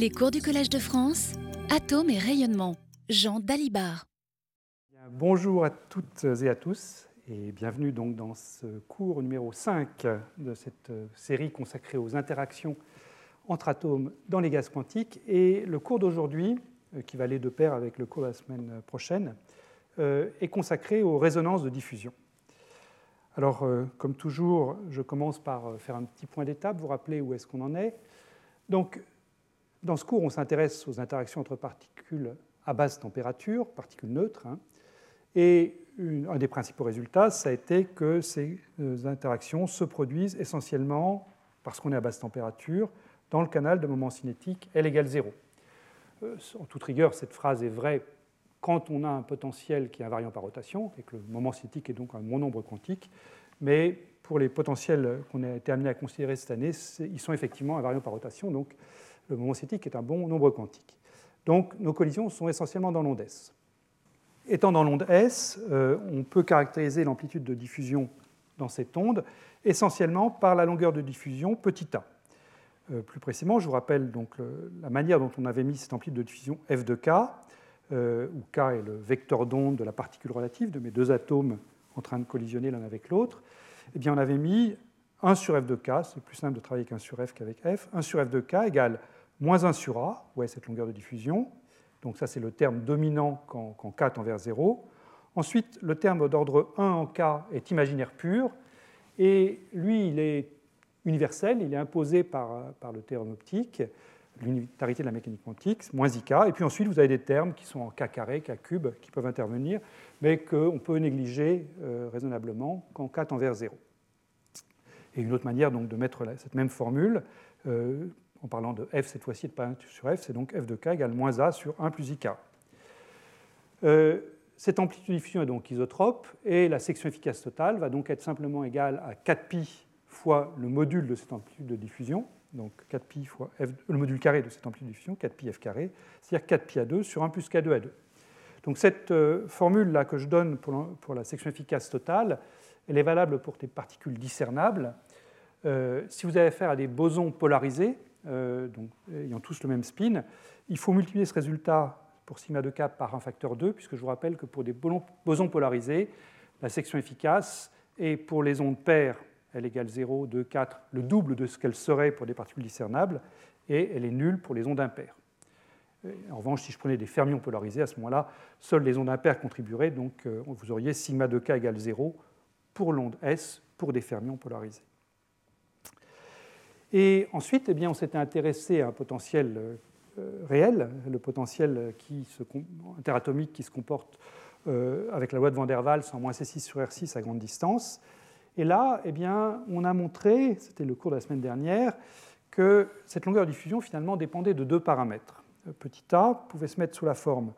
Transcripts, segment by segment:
Les cours du Collège de France, Atomes et rayonnement. Jean Dalibard. Bonjour à toutes et à tous et bienvenue donc dans ce cours numéro 5 de cette série consacrée aux interactions entre atomes dans les gaz quantiques. Et le cours d'aujourd'hui, euh, qui va aller de pair avec le cours de la semaine prochaine, euh, est consacré aux résonances de diffusion. Alors, euh, comme toujours, je commence par faire un petit point d'étape, vous rappeler où est-ce qu'on en est. Donc, dans ce cours, on s'intéresse aux interactions entre particules à basse température, particules neutres, hein, et un des principaux résultats, ça a été que ces interactions se produisent essentiellement, parce qu'on est à basse température, dans le canal de moment cinétique L égale 0. Euh, en toute rigueur, cette phrase est vraie quand on a un potentiel qui est invariant par rotation, et que le moment cinétique est donc un bon nombre quantique, mais pour les potentiels qu'on a été amené à considérer cette année, ils sont effectivement invariants par rotation, donc le moment cinétique est un bon nombre quantique. Donc nos collisions sont essentiellement dans l'onde S. Étant dans l'onde S, euh, on peut caractériser l'amplitude de diffusion dans cette onde essentiellement par la longueur de diffusion petit a. Euh, plus précisément, je vous rappelle donc la manière dont on avait mis cette amplitude de diffusion f de k, euh, où k est le vecteur d'onde de la particule relative de mes deux atomes en train de collisionner l'un avec l'autre. Eh bien, on avait mis 1 sur f de k, c'est plus simple de travailler avec 1 sur f qu'avec f, 1 sur f de k égale moins 1 sur a, est cette longueur de diffusion. Donc ça, c'est le terme dominant quand, k tend vers 0. Ensuite, le terme d'ordre 1 en k est imaginaire pur, et lui, il est universel, il est imposé par, par le théorème optique, l'unitarité de la mécanique quantique, moins ik. Et puis ensuite, vous avez des termes qui sont en k carré, k cube, qui peuvent intervenir, mais qu'on peut négliger euh, raisonnablement quand k tend vers 0. Et une autre manière donc, de mettre cette même formule, euh, en parlant de f cette fois-ci, de pas 1 sur f, c'est donc f de k égale moins a sur 1 plus ik. Euh, cette amplitude de diffusion est donc isotrope, et la section efficace totale va donc être simplement égale à 4pi fois le module de cette amplitude de diffusion, donc 4pi fois f, le module carré de cette amplitude de diffusion, 4pi f carré, c'est-à-dire 4pi à 2 sur 1 plus k2 à 2. Donc cette euh, formule-là que je donne pour la, section efficace totale, elle est valable pour des particules discernables. Euh, si vous avez affaire à des bosons polarisés, donc, ayant tous le même spin, il faut multiplier ce résultat pour sigma de k par un facteur 2, puisque je vous rappelle que pour des bosons polarisés, la section efficace est pour les ondes paires elle égale 0, 2, 4, le double de ce qu'elle serait pour des particules discernables, et elle est nulle pour les ondes impaires. En revanche, si je prenais des fermions polarisés, à ce moment-là, seules les ondes impaires contribueraient, donc euh, vous auriez sigma de k égale 0 pour l'onde S pour des fermions polarisés. Et ensuite, eh bien, on s'était intéressé à un potentiel euh, réel, le potentiel interatomique qui se comporte euh, avec la loi de Van der Waals en moins C6 sur R6 à grande distance. Et là, eh bien, on a montré, c'était le cours de la semaine dernière, que cette longueur de diffusion finalement dépendait de deux paramètres. Petit a pouvait se mettre sous la forme,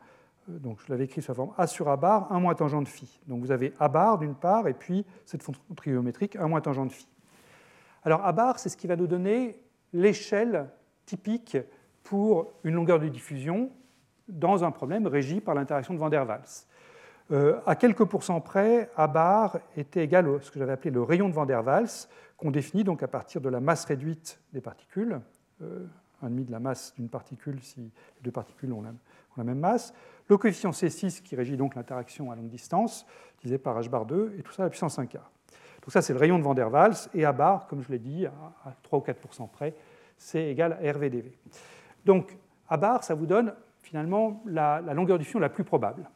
euh, donc je l'avais écrit sous la forme a sur a bar, 1 moins tangent de phi. Donc vous avez a bar d'une part, et puis cette fonction trigonométrique, 1 moins tangent de phi. Alors a bar, c'est ce qui va nous donner l'échelle typique pour une longueur de diffusion dans un problème régi par l'interaction de Van der Waals. Euh, à quelques pourcents près, A bar était égal à ce que j'avais appelé le rayon de Van der Waals, qu'on définit donc à partir de la masse réduite des particules, euh, un demi de la masse d'une particule si les deux particules ont la, même masse, le coefficient C6 qui régit donc l'interaction à longue distance, divisé par h bar 2, et tout ça à la puissance 1 quart. Donc ça, c'est le rayon de Van der Waals, et A bar, comme je l'ai dit, à 3 ou 4% près, c'est égal à RVDV. Donc A bar, ça vous donne finalement la, longueur du fion la plus probable.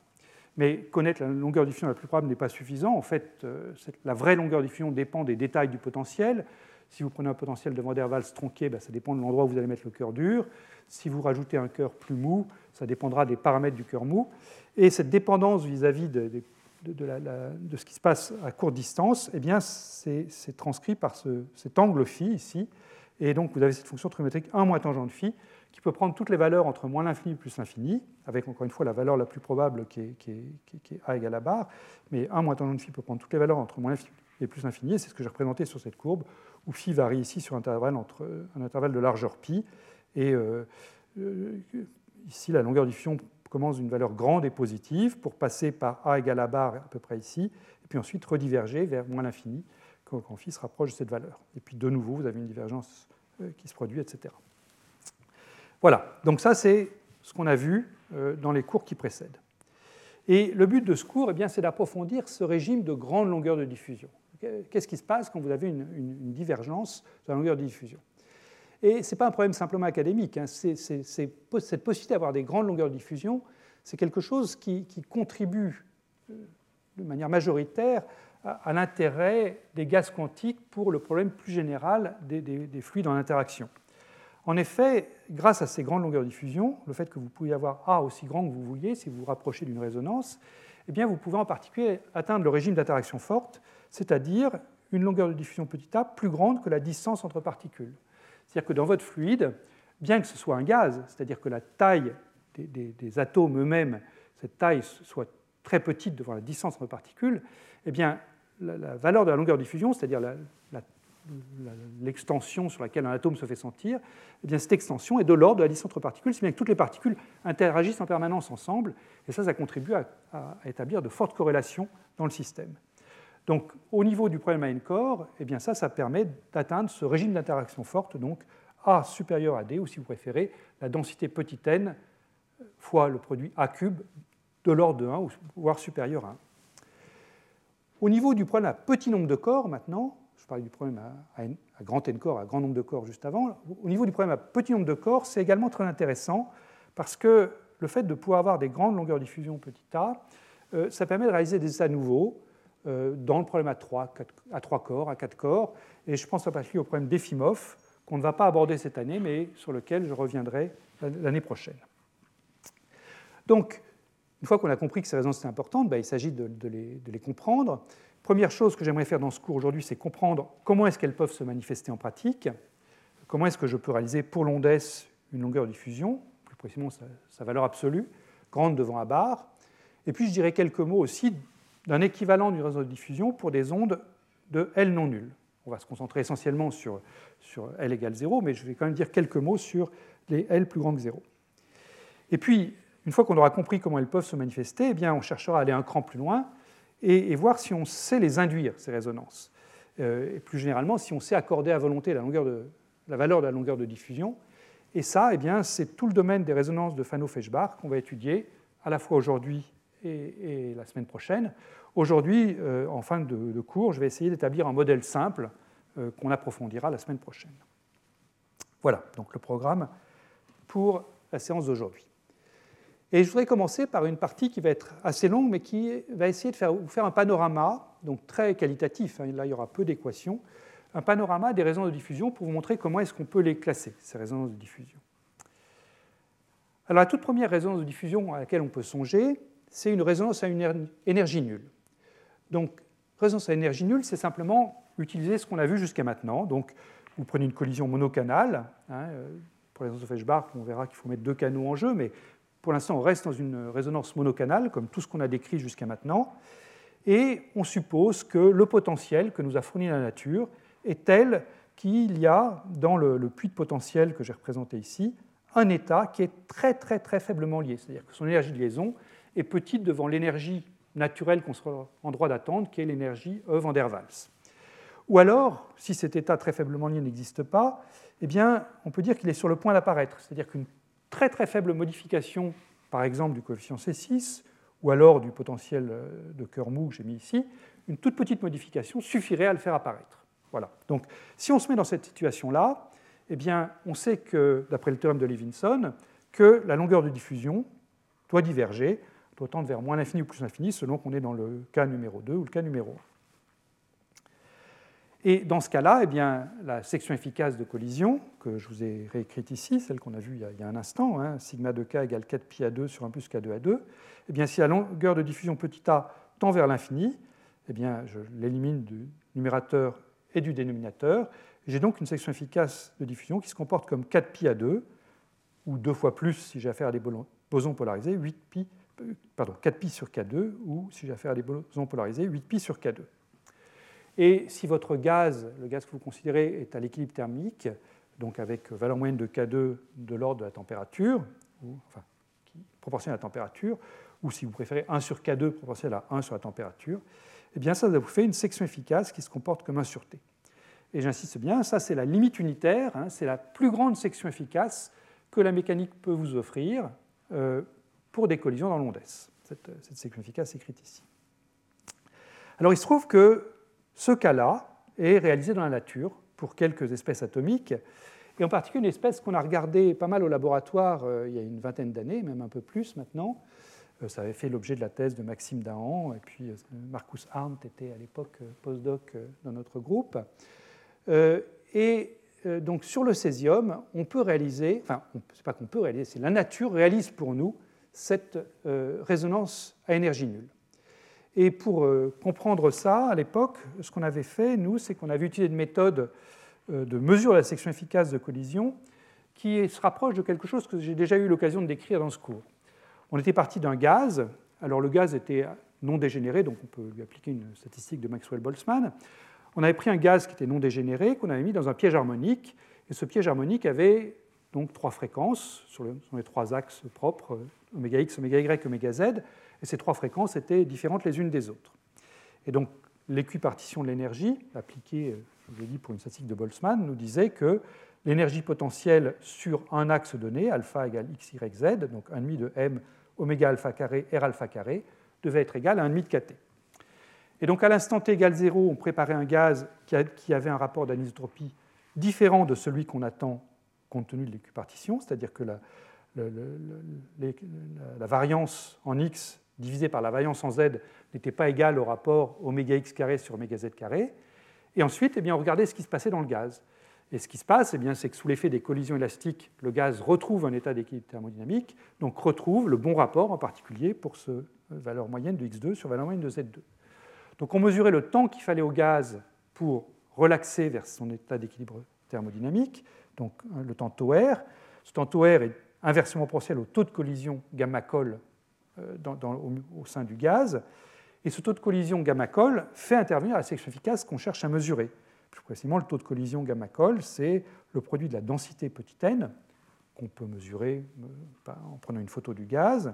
Mais connaître la longueur du diffusion la plus probable n'est pas suffisant. En fait, euh, la vraie longueur du diffusion dépend des détails du potentiel. Si vous prenez un potentiel de Van der Waals tronqué, ben, ça dépend de l'endroit où vous allez mettre le cœur dur. Si vous rajoutez un cœur plus mou, ça dépendra des paramètres du cœur mou. Et cette dépendance vis-à-vis de, ce qui se passe à courte distance, eh bien, c'est, transcrit par cet angle phi ici. Et donc, vous avez cette fonction trigonométrique 1 moins tangente phi qui peut prendre toutes les valeurs entre moins l'infini plus l'infini, avec encore une fois la valeur la plus probable qui est, a égale à barre, mais 1 moins tangente phi peut prendre toutes les valeurs entre moins l'infini et plus l'infini, et c'est ce que j'ai représenté sur cette courbe, où phi varie ici sur un intervalle, entre, un intervalle de largeur pi, et euh, euh, ici la longueur du fion commence d'une valeur grande et positive pour passer par a égale à barre à peu près ici, et puis ensuite rediverger vers moins l'infini quand, phi se rapproche de cette valeur. Et puis de nouveau, vous avez une divergence euh, qui se produit, etc. Voilà, donc ça c'est ce qu'on a vu euh, dans les cours qui précèdent. Et le but de ce cours, eh c'est d'approfondir ce régime de grande longueur de diffusion. Qu'est-ce qui se passe quand vous avez une, divergence de la longueur de diffusion? Et ce n'est pas un problème simplement académique. Hein. cette possibilité d'avoir des grandes longueurs de diffusion, c'est quelque chose qui, contribue euh, de manière majoritaire à, l'intérêt des gaz quantiques pour le problème plus général des fluides en interaction. En effet, grâce à ces grandes longueurs de diffusion, le fait que vous pouvez avoir A aussi grand que vous vouliez si vous vous rapprochez d'une résonance, eh bien, vous pouvez en particulier atteindre le régime d'interaction forte, c'est-à-dire une longueur de diffusion petit a plus grande que la distance entre particules. C'est-à-dire que dans votre fluide, bien que ce soit un gaz, c'est-à-dire que la taille des, atomes eux-mêmes, cette taille soit très petite devant la distance entre particules, eh bien, la, valeur de la longueur de diffusion, c'est-à-dire l'extension sur laquelle un atome se fait sentir, eh bien, cette extension est de l'ordre de la distance entre particules, si bien que toutes les particules interagissent en permanence ensemble, et ça, ça contribue à, établir de fortes corrélations dans le système. Donc, au niveau du problème à n-core, eh bien, ça, permet d'atteindre ce régime d'interaction forte, donc A supérieur à D, ou si vous préférez, la densité petit n fois le produit A cube de l'ordre de 1, voire supérieur à 1. Au niveau du problème à petit nombre de corps, maintenant, je parlais du problème à, grand n corps, à grand nombre de corps juste avant. Au niveau du problème à petit nombre de corps, c'est également très intéressant parce que le fait de pouvoir avoir des grandes longueurs de diffusion petit a, euh, ça permet de réaliser des états nouveaux dans le problème à 3, à 3 corps, à 4 corps. Et je pense en particulier au problème d'Efimov, qu'on ne va pas aborder cette année, mais sur lequel je reviendrai l'année prochaine. Donc, une fois qu'on a compris que ces résonances étaient importantes, ben, il s'agit de, les, comprendre. Première chose que j'aimerais faire dans ce cours aujourd'hui, c'est comprendre comment est-ce qu'elles peuvent se manifester en pratique, comment est-ce que je peux réaliser pour l'onde S une longueur de diffusion, plus précisément sa, valeur absolue, grande devant A bar, et puis je dirais quelques mots aussi d'un équivalent du réseau de diffusion pour des ondes de L non nulles. On va se concentrer essentiellement sur, L égale 0, mais je vais quand même dire quelques mots sur les L plus grands que 0. Et puis, une fois qu'on aura compris comment elles peuvent se manifester, eh bien, on cherchera à aller un cran plus loin et, voir si on sait les induire, ces résonances. Euh, et plus généralement, si on sait accorder à volonté la, valeur de la longueur de diffusion. Et ça, eh c'est tout le domaine des résonances de Fano-Feshbach qu'on va étudier à la fois aujourd'hui et, la semaine prochaine. Aujourd'hui, euh, en fin de, cours, je vais essayer d'établir un modèle simple euh, qu'on approfondira la semaine prochaine. Voilà, donc le programme pour la séance d'aujourd'hui. Et je voudrais commencer par une partie qui va être assez longue, mais qui va essayer de vous faire un panorama, donc très qualitatif, hein, là il y aura peu d'équations, un panorama des résonances de diffusion pour vous montrer comment est-ce qu'on peut les classer, ces résonances de diffusion. Alors la toute première résonance de diffusion à laquelle on peut songer, c'est une résonance à une énergie nulle. Donc résonance à énergie nulle, c'est simplement utiliser ce qu'on a vu jusqu'à maintenant. Donc vous prenez une collision monocanale, hein, euh, pour les résonances de Feshbach, on verra qu'il faut mettre deux canaux en jeu, mais pour l'instant, on reste dans une résonance monocanale, comme tout ce qu'on a décrit jusqu'à maintenant, et on suppose que le potentiel que nous a fourni la nature est tel qu'il y a dans le, puits de potentiel que j'ai représenté ici un état qui est très très très faiblement lié, c'est-à-dire que son énergie de liaison est petite devant l'énergie naturelle qu'on sera en droit d'attendre, qui est l'énergie E van der Waals. Ou alors, si cet état très faiblement lié n'existe pas, eh bien, on peut dire qu'il est sur le point d'apparaître, c'est-à-dire qu'une très très faible modification, par exemple du coefficient C6, ou alors du potentiel euh, de cœur mou que j'ai mis ici, une toute petite modification suffirait à le faire apparaître. Voilà. Donc, si on se met dans cette situation-là, eh on sait que, d'après le théorème de Levinson, que la longueur de diffusion doit diverger, doit tendre vers moins l'infini ou plus l'infini, selon qu'on est dans le cas numéro 2 ou le cas numéro 1. Et dans ce cas-là, eh bien, la section efficace de collision, que je vous ai réécrite ici, celle qu'on a vue il y a un instant, hein, sigma de k égale 4 pi à 2 sur 1 plus k2 à 2, eh bien, si la longueur de diffusion petit a tend vers l'infini, eh bien, je l'élimine du numérateur et du dénominateur. J'ai donc une section efficace de diffusion qui se comporte comme 4 pi à 2, ou deux fois plus si j'ai affaire à des bosons polarisés, 8 pi, euh, pardon, 4 pi sur K2, ou si j'ai affaire à des bosons polarisés, 8 pi sur K2. Et si votre gaz, le gaz que vous considérez, est à l'équilibre thermique, donc avec valeur moyenne de K2 de l'ordre de la température, enfin, proportionnel à la température, ou si vous préférez 1 sur K2 proportionnel à 1 sur la température, eh bien ça, vous fait une section efficace qui se comporte comme 1 sur T. Et j'insiste bien, ça c'est la limite unitaire, hein, c'est la plus grande section efficace que la mécanique peut vous offrir euh, pour des collisions dans l'onde S. Cette, cette section efficace est écrite ici. Alors il se trouve que ce cas-là est réalisé dans la nature pour quelques espèces atomiques, et en particulier une espèce qu'on a regardée pas mal au laboratoire euh, il y a une vingtaine d'années, même un peu plus maintenant. Euh, ça avait fait l'objet de la thèse de Maxime Dahan, et puis Marcus Arndt était à l'époque postdoc dans notre groupe. Et donc sur le césium, on peut réaliser, enfin, c'est pas qu'on peut réaliser, c'est la nature réalise pour nous cette résonance à énergie nulle. Et pour euh, comprendre ça, à l'époque, ce qu'on avait fait, nous, c'est qu'on avait utilisé une méthode euh, de mesure de la section efficace de collision qui se rapproche de quelque chose que j'ai déjà eu l'occasion de décrire dans ce cours. On était parti d'un gaz, alors le gaz était non dégénéré, donc on peut lui appliquer une statistique de Maxwell-Boltzmann. On avait pris un gaz qui était non dégénéré, qu'on avait mis dans un piège harmonique, et ce piège harmonique avait donc trois fréquences sur, les trois axes propres, oméga x, oméga y, oméga z, et ces trois fréquences étaient différentes les unes des autres. Et donc l'équipartition de l'énergie, appliquée, euh, je vous l'ai dit, pour une statistique de Boltzmann, nous disait que l'énergie potentielle sur un axe donné, alpha égale x, y, z, donc 1,5 de m oméga alpha carré r alpha carré, devait être égal à 1,5 de kt. Et donc à l'instant t égale 0, on préparait un gaz qui avait un rapport d'anisotropie différent de celui qu'on attend compte tenu de l'équipartition, c'est-à-dire que la, variance en x divisé par la variance en z n'était pas égal au rapport oméga x carré sur oméga z carré. Et ensuite, eh bien, on regardait ce qui se passait dans le gaz. Et ce qui se passe, eh c'est que sous l'effet des collisions élastiques, le gaz retrouve un état d'équilibre thermodynamique, donc retrouve le bon rapport en particulier pour ce valeur moyenne de x2 sur valeur moyenne de z2. Donc on mesurait le temps qu'il fallait au gaz pour relaxer vers son état d'équilibre thermodynamique, donc le temps tau r. Ce temps tau r est inversement proportionnel au taux de collision gamma-col euh, au, sein du gaz. Et ce taux de collision gamma-col fait intervenir la section efficace qu'on cherche à mesurer. Plus précisément, le taux de collision gamma-col, c'est le produit de la densité petit n, qu'on peut mesurer euh, en prenant une photo du gaz,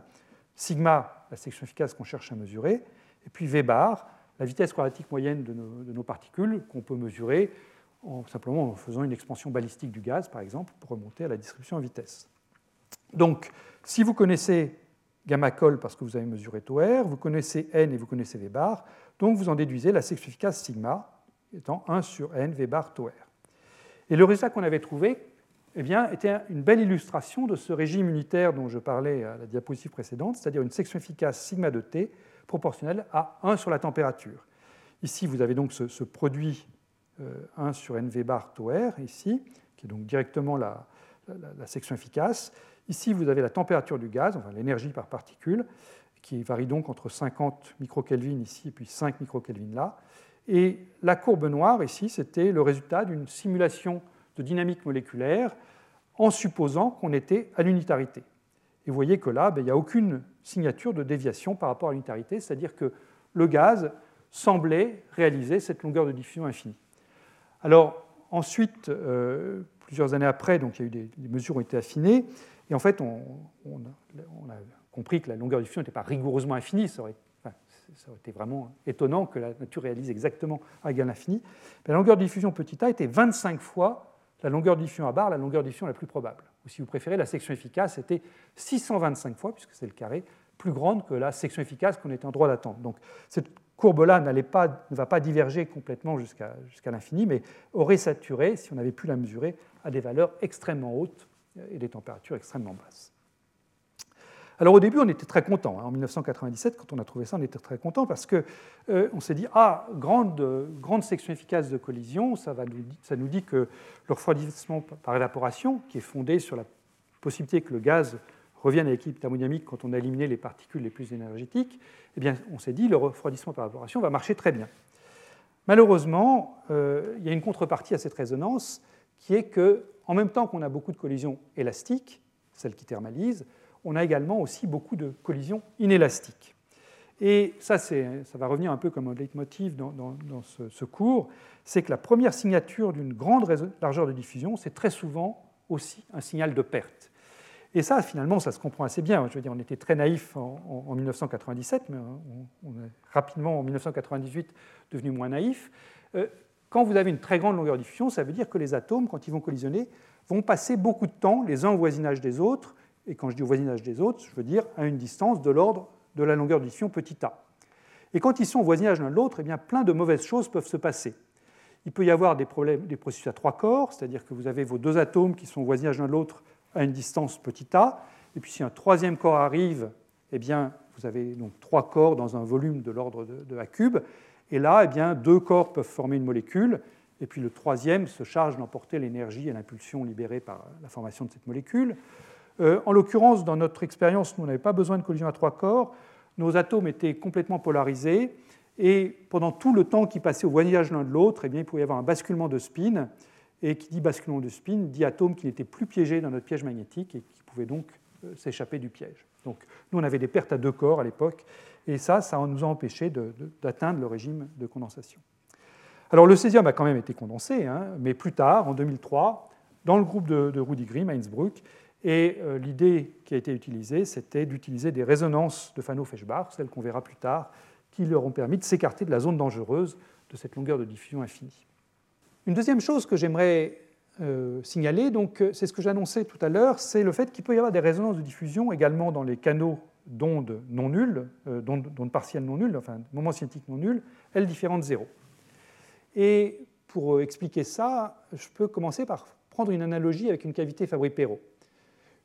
sigma, la section efficace qu'on cherche à mesurer, et puis V bar, la vitesse quadratique moyenne de nos, particules qu'on peut mesurer en, simplement en faisant une expansion balistique du gaz, par exemple, pour remonter à la distribution en vitesse. Donc, si vous connaissez gamma col parce que vous avez mesuré tau r, vous connaissez n et vous connaissez v bar, donc vous en déduisez la section efficace sigma étant 1 sur n v bar tau r. Et le résultat qu'on avait trouvé eh bien, était une belle illustration de ce régime unitaire dont je parlais à la diapositive précédente, c'est-à-dire une section efficace sigma de t proportionnelle à 1 sur la température. Ici, vous avez donc ce, produit 1 euh, sur n v bar tau r, ici, qui est donc directement la section efficace. Ici, vous avez la température du gaz, enfin l'énergie par particule, qui varie donc entre 50 microkelvin ici et puis 5 microkelvin là. Et la courbe noire ici, c'était le résultat d'une simulation de dynamique moléculaire en supposant qu'on était à l'unitarité. Et vous voyez que là, ben, il n'y a aucune signature de déviation par rapport à l'unitarité, c'est-à-dire que le gaz semblait réaliser cette longueur de diffusion infinie. Alors ensuite, euh, plusieurs années après, donc il y a eu des, mesures ont été affinées, et en fait, on, a, compris que la longueur de diffusion n'était pas rigoureusement infinie. Ça aurait, été vraiment étonnant que la nature réalise exactement à égal infini. la longueur de diffusion petit a était 25 fois la longueur de diffusion à barre, la longueur de diffusion la plus probable. Ou si vous préférez, la section efficace était 625 fois, puisque c'est le carré, plus grande que la section efficace qu'on était en droit d'attendre. Donc cette courbe-là ne va pas diverger complètement jusqu'à l'infini, mais aurait saturé, si on avait pu la mesurer, à des valeurs extrêmement hautes et des températures extrêmement basses. Alors au début, on était très content. Hein. En 1997, quand on a trouvé ça, on était très content parce qu'on euh, s'est dit ah grande, grande section efficace de collision, ça, va nous, ça nous dit que le refroidissement par évaporation, qui est fondé sur la possibilité que le gaz revienne à l'équilibre thermodynamique quand on a éliminé les particules les plus énergétiques, eh bien, on s'est dit le refroidissement par évaporation va marcher très bien. Malheureusement, euh, il y a une contrepartie à cette résonance qui est que en même temps qu'on a beaucoup de collisions élastiques, celles qui thermalisent, on a également aussi beaucoup de collisions inélastiques. Et ça, ça va revenir un peu comme un leitmotiv dans, dans, ce, cours, c'est que la première signature d'une grande largeur de diffusion, c'est très souvent aussi un signal de perte. Et ça, finalement, ça se comprend assez bien. Je veux dire, on était très naïf en, 1997, mais on, est rapidement, en 1998, devenu moins naïf. Euh, quand vous avez une très grande longueur de diffusion, ça veut dire que les atomes, quand ils vont collisionner, vont passer beaucoup de temps les uns au voisinage des autres, et quand je dis au voisinage des autres, je veux dire à une distance de l'ordre de la longueur de diffusion petit a. Et quand ils sont au voisinage l'un de l'autre, eh plein de mauvaises choses peuvent se passer. Il peut y avoir des, problèmes, des processus à trois corps, c'est-à-dire que vous avez vos deux atomes qui sont au voisinage l'un de l'autre à une distance petit a, et puis si un troisième corps arrive, eh bien, vous avez donc trois corps dans un volume de l'ordre de, A cube, et là, eh bien, deux corps peuvent former une molécule, et puis le troisième se charge d'emporter l'énergie et l'impulsion libérée par la formation de cette molécule. Euh, en l'occurrence, dans notre expérience, nous n'avions pas besoin de collision à trois corps, nos atomes étaient complètement polarisés, et pendant tout le temps qui passait au voisinage l'un de l'autre, eh il pouvait y avoir un basculement de spin, et qui dit basculement de spin dit atomes qui n'étaient plus piégés dans notre piège magnétique et qui pouvaient donc euh, s'échapper du piège. Donc nous, on avait des pertes à deux corps à l'époque, et ça, ça nous a empêché d'atteindre le régime de condensation. Alors le césium a quand même été condensé, hein, mais plus tard, en 2003, dans le groupe de, de Rudy Grimm à Innsbruck, et euh, l'idée qui a été utilisée, c'était d'utiliser des résonances de Fano-Feshbach, celles qu'on verra plus tard, qui leur ont permis de s'écarter de la zone dangereuse de cette longueur de diffusion infinie. Une deuxième chose que j'aimerais euh, signaler, euh, c'est ce que j'annonçais tout à l'heure, c'est le fait qu'il peut y avoir des résonances de diffusion également dans les canaux d'ondes non nulles, d'ondes partielles non nulles, enfin moments cinétiques non nuls, L différent de 0. Et pour expliquer ça, je peux commencer par prendre une analogie avec une cavité Fabry-Perot.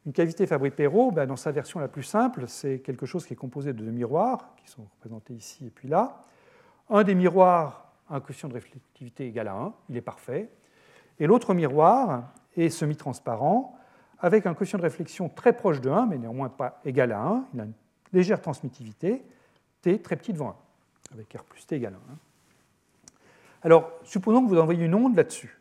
Une cavité Fabry-Perot, ben, dans sa version la plus simple, c'est quelque chose qui est composé de deux miroirs, qui sont représentés ici et puis là. Un des miroirs a un coefficient de réflectivité égal à 1, il est parfait. Et l'autre miroir est semi-transparent, avec un coefficient de réflexion très proche de 1, mais néanmoins pas égal à 1. Il a une légère transmittivité, t très petit devant 1, avec R plus t égal à 1. Alors, supposons que vous envoyez une onde là-dessus.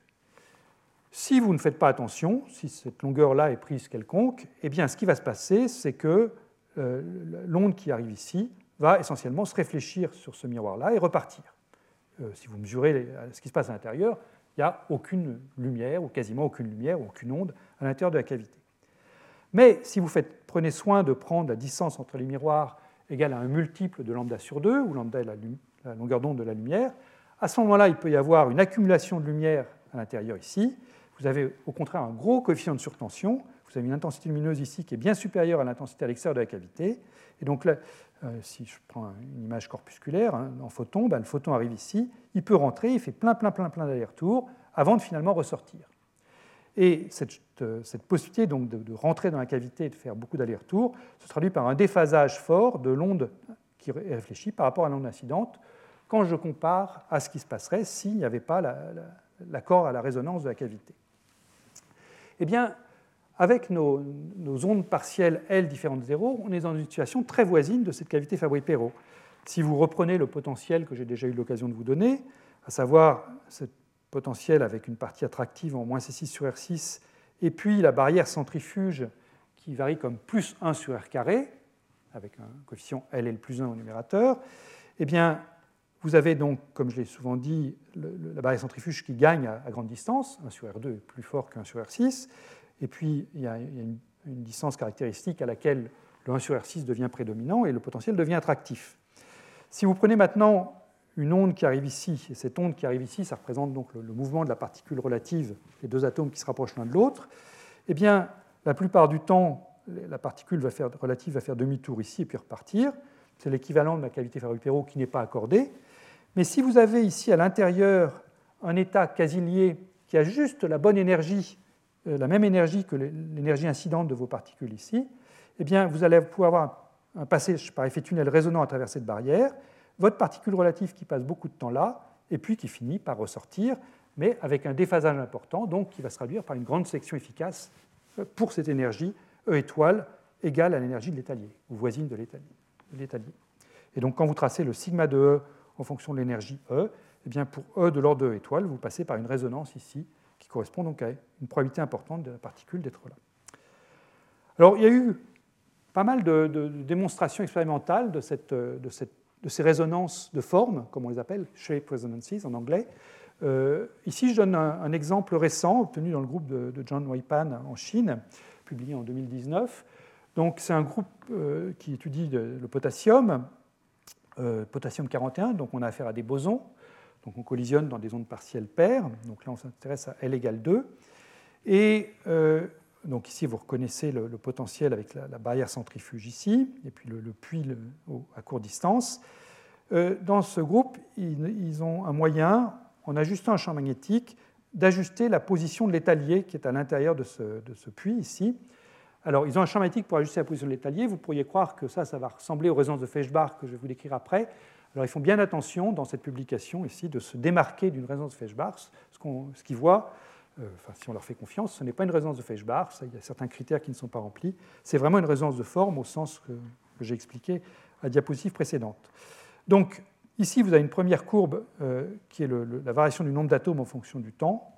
Si vous ne faites pas attention, si cette longueur-là est prise quelconque, eh bien, ce qui va se passer, c'est que euh, l'onde qui arrive ici va essentiellement se réfléchir sur ce miroir-là et repartir. Euh, si vous mesurez ce qui se passe à l'intérieur, il n'y a aucune lumière, ou quasiment aucune lumière, ou aucune onde à l'intérieur de la cavité. Mais si vous prenez soin de prendre la distance entre les miroirs égale à un multiple de lambda sur 2, où lambda est la longueur d'onde de la lumière, à ce moment-là, il peut y avoir une accumulation de lumière à l'intérieur ici, vous avez au contraire un gros coefficient de surtension. Vous avez une intensité lumineuse ici qui est bien supérieure à l'intensité à l'extérieur de la cavité. Et donc là, euh, si je prends une image corpusculaire hein, en photon, ben, le photon arrive ici, il peut rentrer, il fait plein, plein, plein, plein d'allers-retours avant de finalement ressortir. Et cette, euh, possibilité donc de, rentrer dans la cavité et de faire beaucoup d'allers-retours se traduit par un déphasage fort de l'onde qui réfléchit par rapport à l'onde incidente quand je compare à ce qui se passerait s'il n'y avait pas l'accord à la résonance de la cavité. Eh bien, avec nos, ondes partielles L différentes de 0, on est dans une situation très voisine de cette cavité Fabry-Perot. Si vous reprenez le potentiel que j'ai déjà eu l'occasion de vous donner, à savoir ce potentiel avec une partie attractive en moins C6 sur R6, et puis la barrière centrifuge qui varie comme plus 1 sur R carré, avec un coefficient L L plus 1 au numérateur, eh bien, vous avez donc, comme je l'ai souvent dit, la barrière centrifuge qui gagne à, grande distance, 1 sur R2 est plus fort que 1 sur R6, et puis il y a, une, distance caractéristique à laquelle le 1 sur R6 devient prédominant et le potentiel devient attractif. Si vous prenez maintenant une onde qui arrive ici, et cette onde qui arrive ici, ça représente donc le, mouvement de la particule relative, les deux atomes qui se rapprochent l'un de l'autre, eh bien, la plupart du temps, la particule va faire, relative va faire demi-tour ici et puis repartir. C'est l'équivalent de la cavité Fabry-Perot qui n'est pas accordée. Mais si vous avez ici à l'intérieur un état quasi lié qui a juste la bonne énergie, euh, la même énergie que l'énergie incidente de vos particules ici, eh bien, vous allez pouvoir avoir un passage par effet tunnel résonant à travers cette barrière, votre particule relative qui passe beaucoup de temps là, et puis qui finit par ressortir, mais avec un déphasage important, donc qui va se traduire par une grande section efficace euh, pour cette énergie E étoile égale à l'énergie de l'étalier, ou voisine de l'étalier. Et donc quand vous tracez le sigma de E en fonction de l'énergie E, eh bien pour E de l'ordre de étoile, vous passez par une résonance ici, qui correspond donc à une probabilité importante de la particule d'être là. Alors, il y a eu pas mal de, démonstrations expérimentales de, ces résonances de forme, comme on les appelle, shape resonances en anglais. Euh, ici, je donne un, exemple récent obtenu dans le groupe de, John Weipan en Chine, publié en 2019. Donc, c'est un groupe euh, qui étudie le potassium euh, potassium 41, donc on a affaire à des bosons, donc on collisionne dans des ondes partielles paires, donc là on s'intéresse à L égale 2. Et donc ici, vous reconnaissez le, potentiel avec la, barrière centrifuge ici, et puis le, puits à courte distance. dans ce groupe, ils, ont un moyen, en ajustant un champ magnétique, d'ajuster la position de l'étalier qui est à l'intérieur de ce, puits ici. Alors, ils ont un champ magnétique pour ajuster la position de l'étalier. Vous pourriez croire que ça, ça va ressembler aux résonances de Feshbach que je vais vous décrire après. Alors, ils font bien attention dans cette publication ici de se démarquer d'une résonance de Feshbach. Ce qu'ils voient, euh, enfin, si on leur fait confiance, ce n'est pas une résonance de Feshbach. il y a certains critères qui ne sont pas remplis. C'est vraiment une résonance de forme au sens que, j'ai expliqué à la diapositive précédente. Donc, Ici, vous avez une première courbe euh, qui est la variation du nombre d'atomes en fonction du temps.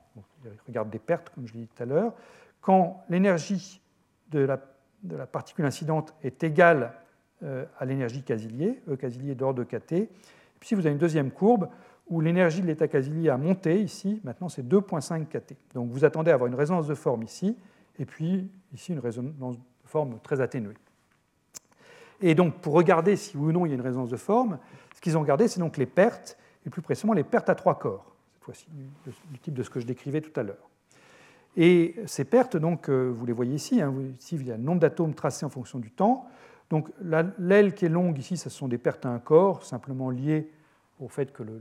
regarde des pertes, comme je l'ai dit tout à l'heure. Quand l'énergie de la, particule incidente est égale euh, à l'énergie Casimir, E Casimir d'ordre de kT. Puis ici, vous avez une deuxième courbe où l'énergie de l'état Casimir a monté ici. Maintenant, c'est 2,5 kT. Donc vous attendez à avoir une résonance de forme ici, et puis ici une résonance de forme très atténuée. Et donc, pour regarder si ou non il y a une résonance de forme, ce qu'ils ont regardé, c'est donc les pertes, et plus précisément les pertes à trois corps, cette fois-ci, du type de ce que je décrivais tout à l'heure. Et ces pertes, donc, euh, vous les voyez ici, hein, ici il y a le nombre d'atomes tracés en fonction du temps. Donc l'aile qui est longue ici, ce sont des pertes à un corps, simplement liées au fait que le,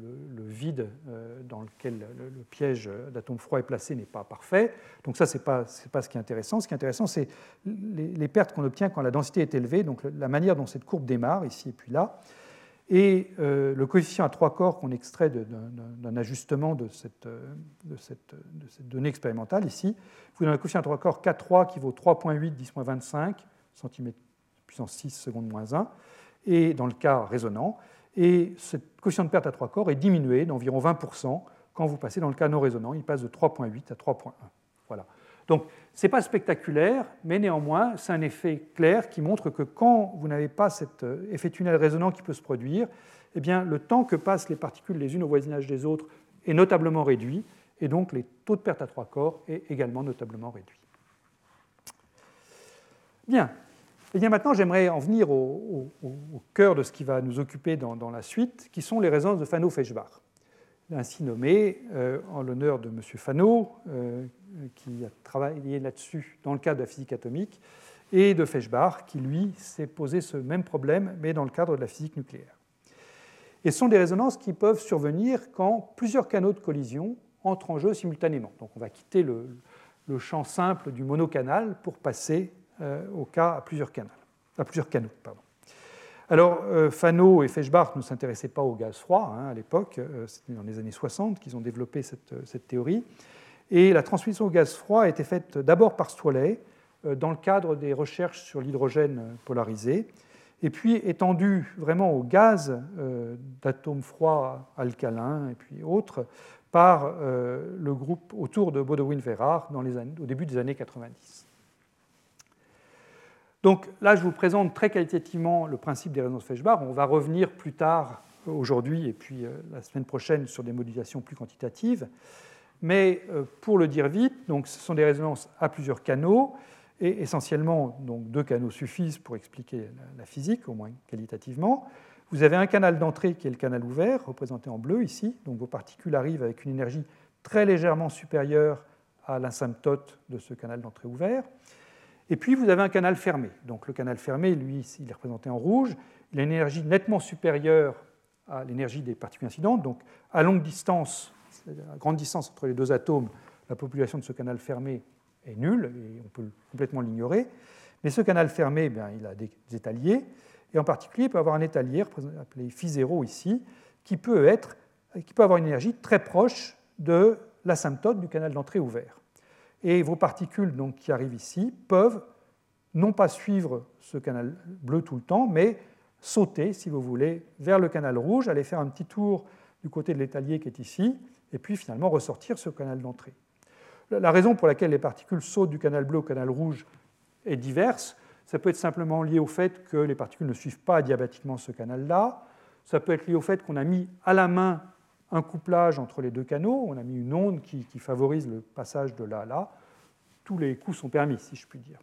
vide euh, dans lequel le, piège d'atomes froids est placé n'est pas parfait. Donc ça, ce n'est pas, pas, ce qui est intéressant. Ce qui est intéressant, c'est les, les, pertes qu'on obtient quand la densité est élevée, donc la manière dont cette courbe démarre, ici et puis là. Et euh, le coefficient à trois corps qu'on extrait d'un ajustement de cette, de, cette, donnée expérimentale ici, vous avez un coefficient à trois corps K3 qui vaut 3,8 10-25 cm puissance 6 seconde moins 1, et dans le cas résonant. Et ce coefficient de perte à trois corps est diminué d'environ 20% quand vous passez dans le cas non résonant. Il passe de 3,8 à 3,1. Voilà. Donc, ce n'est pas spectaculaire, mais néanmoins, c'est un effet clair qui montre que quand vous n'avez pas cet euh, effet tunnel résonant qui peut se produire, eh bien, le temps que passent les particules les unes au voisinage des autres est notablement réduit, et donc les taux de perte à trois corps est également notablement réduit. Bien. Eh bien maintenant, j'aimerais en venir au, cœur de ce qui va nous occuper dans, la suite, qui sont les résonances de Fano-Feshbach ainsi nommé euh, en l'honneur de M. Fano, euh, qui a travaillé là-dessus dans le cadre de la physique atomique, et de Feshbach, qui lui s'est posé ce même problème, mais dans le cadre de la physique nucléaire. Et ce sont des résonances qui peuvent survenir quand plusieurs canaux de collision entrent en jeu simultanément. Donc on va quitter le, champ simple du monocanal pour passer euh, au cas à plusieurs, canaux, à plusieurs canaux. Pardon. Alors, euh, Fano et Feshbach ne s'intéressaient pas au gaz froid hein, à l'époque, euh, c'était dans les années 60 qu'ils ont développé cette, théorie. Et la transmission au gaz froid a été faite d'abord par Swaley euh, dans le cadre des recherches sur l'hydrogène polarisé, et puis étendue vraiment au gaz d'atomes froids alcalins et puis autres par le groupe autour de Baudouin-Ferrard au début des années 90. Donc là, je vous présente très qualitativement le principe des résonances Feshbach. On va revenir plus tard, aujourd'hui et puis euh, la semaine prochaine, sur des modulations plus quantitatives. Mais euh, pour le dire vite, donc, ce sont des résonances à plusieurs canaux, et essentiellement donc, deux canaux suffisent pour expliquer la physique, au moins qualitativement. Vous avez un canal d'entrée qui est le canal ouvert, représenté en bleu ici. Donc vos particules arrivent avec une énergie très légèrement supérieure à l'asymptote de ce canal d'entrée ouvert. Et puis vous avez un canal fermé. Donc le canal fermé, lui, il est représenté en rouge. Il a une énergie nettement supérieure à l'énergie des particules incidentes. Donc à longue distance, à grande distance entre les deux atomes, la population de ce canal fermé est nulle et on peut complètement l'ignorer. Mais ce canal fermé, bien, il a des étaliers. Et en particulier, il peut avoir un étalier appelé phi0 ici, qui peut, être, qui peut avoir une énergie très proche de l'asymptote du canal d'entrée ouvert. Et vos particules donc, qui arrivent ici peuvent non pas suivre ce canal bleu tout le temps, mais sauter, si vous voulez, vers le canal rouge, aller faire un petit tour du côté de l'étalier qui est ici, et puis finalement ressortir ce canal d'entrée. La raison pour laquelle les particules sautent du canal bleu au canal rouge est diverse. Ça peut être simplement lié au fait que les particules ne suivent pas diabatiquement ce canal-là. Ça peut être lié au fait qu'on a mis à la main un couplage entre les deux canaux, on a mis une onde qui, favorise le passage de là à là. Tous les coups sont permis, si je puis dire.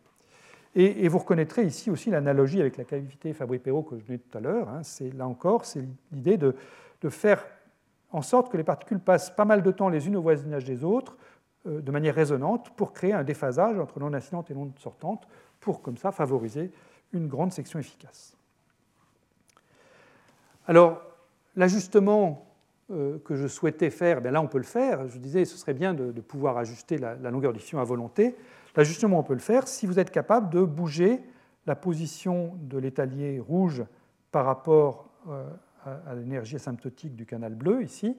Et, vous reconnaîtrez ici aussi l'analogie avec la cavité Fabry-Perot que je donnais tout à l'heure. Hein. C'est, là encore, c'est l'idée de, faire en sorte que les particules passent pas mal de temps les unes au voisinage des autres, euh, de manière résonante pour créer un déphasage entre l'onde incidente et l'onde sortante, pour comme ça favoriser une grande section efficace. Alors, l'ajustement euh, que je souhaitais faire, bien là on peut le faire. Je disais, ce serait bien de, pouvoir ajuster la, longueur de diffusion à volonté. L'ajustement, on peut le faire si vous êtes capable de bouger la position de l'étalier rouge par rapport euh, à, l'énergie asymptotique du canal bleu ici.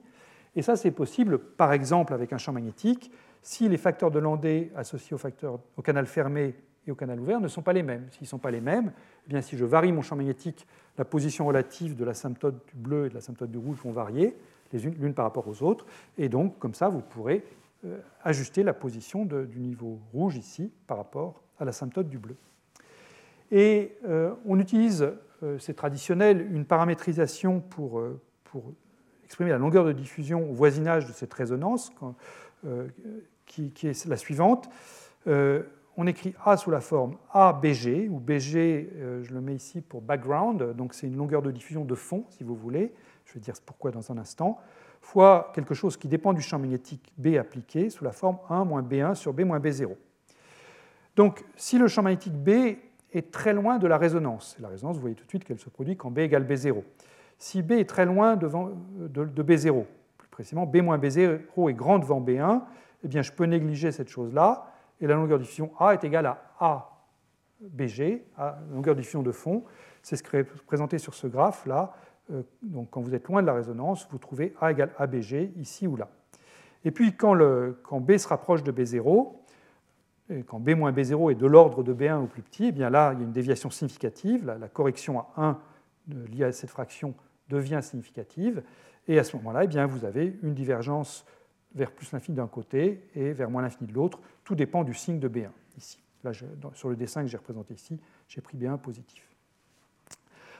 Et ça, c'est possible, par exemple, avec un champ magnétique, si les facteurs de Landé associés au, canal fermé et au canal ouvert ne sont pas les mêmes. S'ils ne sont pas les mêmes, eh bien, si je varie mon champ magnétique, la position relative de l'asymptote du bleu et de l'asymptote du rouge vont varier, l'une par rapport aux autres. Et donc, comme ça, vous pourrez euh, ajuster la position du niveau rouge ici par rapport à l'asymptote du bleu. Et euh, on utilise, c'est traditionnel, une paramétrisation pour, pour, exprimer la longueur de diffusion au voisinage de cette résonance, qui, qui, est la suivante. on écrit A sous la forme ABG, ou BG, je le mets ici pour background, donc c'est une longueur de diffusion de fond, si vous voulez, je vais dire pourquoi dans un instant, fois quelque chose qui dépend du champ magnétique B appliqué sous la forme 1 moins B1 sur B moins B0. Donc, si le champ magnétique B est très loin de la résonance, la résonance, vous voyez tout de suite qu'elle se produit quand B égale B0. Si B est très loin devant, de, B0, plus précisément B moins B0 est grand devant B1, eh bien, je peux négliger cette chose-là, et la longueur de diffusion A est égale à A BG, longueur de diffusion de fond. C'est ce qui est représenté sur ce graphe-là, euh, donc quand vous êtes loin de la résonance, vous trouvez A égale ABG ici ou là. Et puis quand B se rapproche de B0, quand B moins B0 est de l'ordre de B1 ou plus petit, eh bien là, il y a une déviation significative. La, correction à 1 liée à cette fraction devient significative. Et à ce moment-là, eh bien, vous avez une divergence vers plus l'infini d'un côté et vers moins l'infini de l'autre. Tout dépend du signe de B1 ici. Là, sur le dessin que j'ai représenté ici, j'ai pris B1 positif.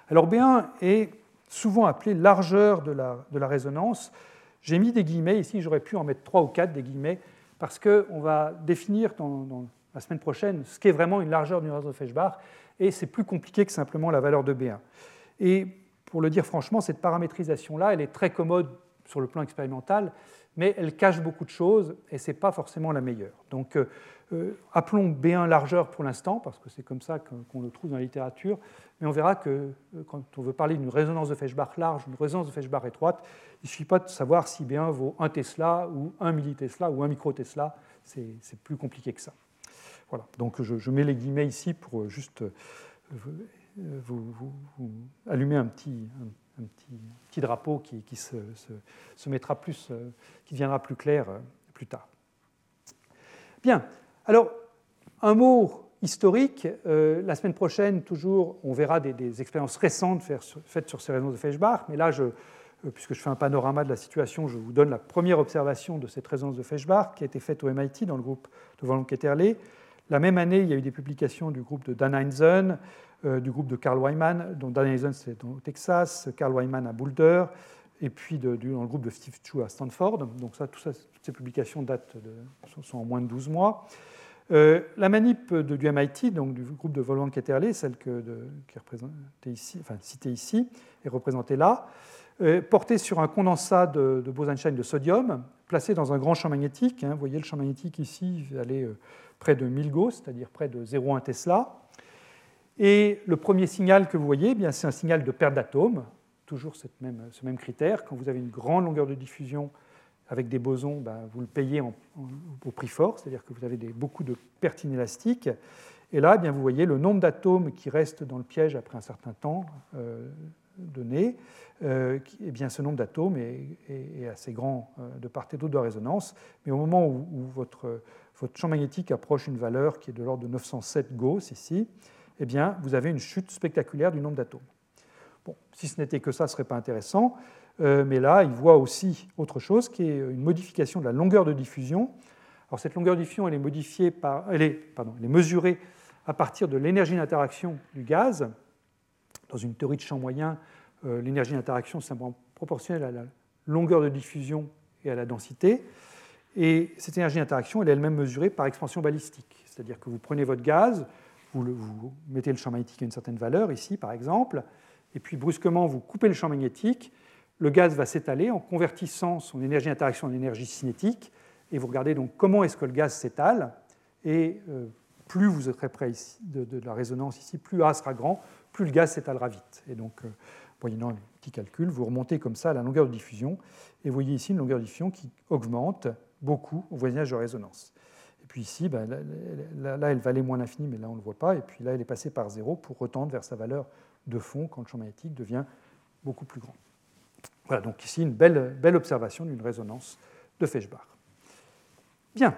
Alors B1 est souvent appelée largeur de la, de la résonance. J'ai mis des guillemets ici, j'aurais pu en mettre trois ou quatre des guillemets, parce qu'on va définir dans, la semaine prochaine ce qu'est vraiment une largeur d'une résonance de Feshbach, et c'est plus compliqué que simplement la valeur de B1. Et pour le dire franchement, cette paramétrisation-là, elle est très commode sur le plan expérimental, mais elle cache beaucoup de choses et ce n'est pas forcément la meilleure. Donc euh, euh, appelons B1 largeur pour l'instant, parce que c'est comme ça qu'on le trouve dans la littérature, mais on verra que euh, quand on veut parler d'une résonance de Feshbach large, une résonance de Feshbach étroite, il ne suffit pas de savoir si B1 vaut 1 Tesla ou 1 millitesla ou 1 microtesla, c'est plus compliqué que ça. Voilà, donc je, mets les guillemets ici pour juste vous, allumer un petit, petit, drapeau qui, se, se, mettra plus, qui deviendra plus clair plus tard. Bien, alors, un mot historique. Euh, la semaine prochaine, toujours, on verra des, expériences récentes faites sur ces résonances de Feshbach. Mais là, euh, puisque je fais un panorama de la situation, je vous donne la première observation de cette résonance de Feshbach qui a été faite au MIT dans le groupe de Von Ketterle. La même année, il y a eu des publications du groupe de Dan Heinzen, euh, du groupe de Carl Wyman, dont Dan Heinzen c'est au Texas, Carl Wyman à Boulder, et puis dans le groupe de Steve Chu à Stanford. Donc ça, tout ça, toutes ces publications datent de, sont en moins de 12 mois. Euh, la manip du MIT, donc du groupe de Wolfgang Ketterle, celle qui est ici, citée ici, est représentée là, euh, portait sur un condensat de, de Bose-Einstein de sodium, placé dans un grand champ magnétique. Hein. vous voyez le champ magnétique ici, il allait euh, près de 1000 Gauss, c'est-à-dire près de 0,1 Tesla. Et le premier signal que vous voyez, eh c'est un signal de perte d'atomes, toujours ce même critère. Quand vous avez une grande longueur de diffusion avec des bosons, ben, vous le payez au prix fort, c'est-à-dire que vous avez beaucoup de pertes inélastiques. Et là, eh bien, vous voyez le nombre d'atomes qui restent dans le piège après un certain temps euh, donné. Euh, eh bien, ce nombre d'atomes est, assez grand euh, de part et d'autre de la résonance. Mais au moment où, votre, champ magnétique approche une valeur qui est de l'ordre de 907 Gauss ici, eh bien, vous avez une chute spectaculaire du nombre d'atomes. Bon, si ce n'était que ça, ce ne serait pas intéressant. Euh, mais là, il voit aussi autre chose qui est une modification de la longueur de diffusion. Alors cette longueur de diffusion, elle est, modifiée par, elle est, pardon, elle est mesurée à partir de l'énergie d'interaction du gaz. Dans une théorie de champ moyen, euh, l'énergie d'interaction est simplement proportionnelle à la longueur de diffusion et à la densité. Et cette énergie d'interaction, elle est elle-même mesurée par expansion balistique. C'est-à-dire que vous prenez votre gaz, vous, mettez le champ magnétique à une certaine valeur, ici par exemple, et puis brusquement vous coupez le champ magnétique, le gaz va s'étaler en convertissant son énergie d'interaction en énergie cinétique, et vous regardez donc comment est-ce que le gaz s'étale, et plus vous êtes près de, la résonance ici, plus A sera grand, plus le gaz s'étalera vite. Et donc, voyant un petit calcul, vous remontez comme ça la longueur de diffusion, et vous voyez ici une longueur de diffusion qui augmente beaucoup au voisinage de résonance. Et puis ici, ben, là, elle valait moins l'infini, mais là on ne le voit pas, et puis là elle est passée par zéro pour retendre vers sa valeur de fond quand le champ magnétique devient beaucoup plus grand. Voilà, donc ici une belle, observation d'une résonance de Feshbach. Bien,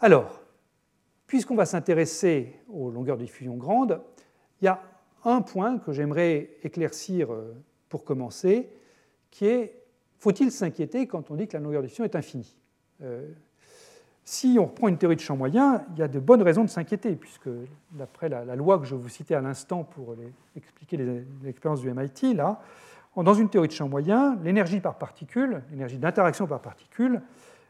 alors, puisqu'on va s'intéresser aux longueurs de diffusion grandes, il y a un point que j'aimerais éclaircir euh, pour commencer, qui est faut-il s'inquiéter quand on dit que la longueur de diffusion est infinie? Euh, Si on reprend une théorie de champ moyen, il y a de bonnes raisons de s'inquiéter, puisque d'après la, loi que je vous citais à l'instant pour expliquer l'expérience du MIT, dans une théorie de champ moyen, l'énergie par particule, l'énergie d'interaction par particule,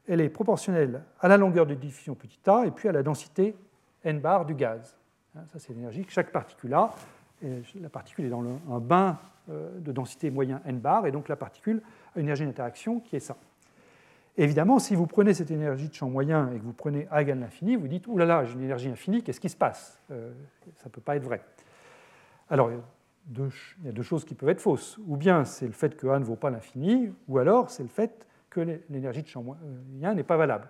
elle est proportionnelle à la longueur de diffusion petit a et puis à la densité n bar du gaz. Hein, ça, c'est l'énergie que chaque particule a la particule est dans un bain euh, de densité moyen n bar, et donc la particule a une énergie d'interaction qui est ça. Évidemment, si vous prenez cette énergie de champ moyen et que vous prenez A égale l'infini, vous dites, oulala, là là, j'ai une énergie infinie, qu'est-ce qui se passe? Euh, Ça ne peut pas être vrai. Alors, il y a deux choses qui peuvent être fausses. Ou bien c'est le fait que A ne vaut pas l'infini, ou alors c'est le fait que l'énergie de champ moyen n'est pas valable.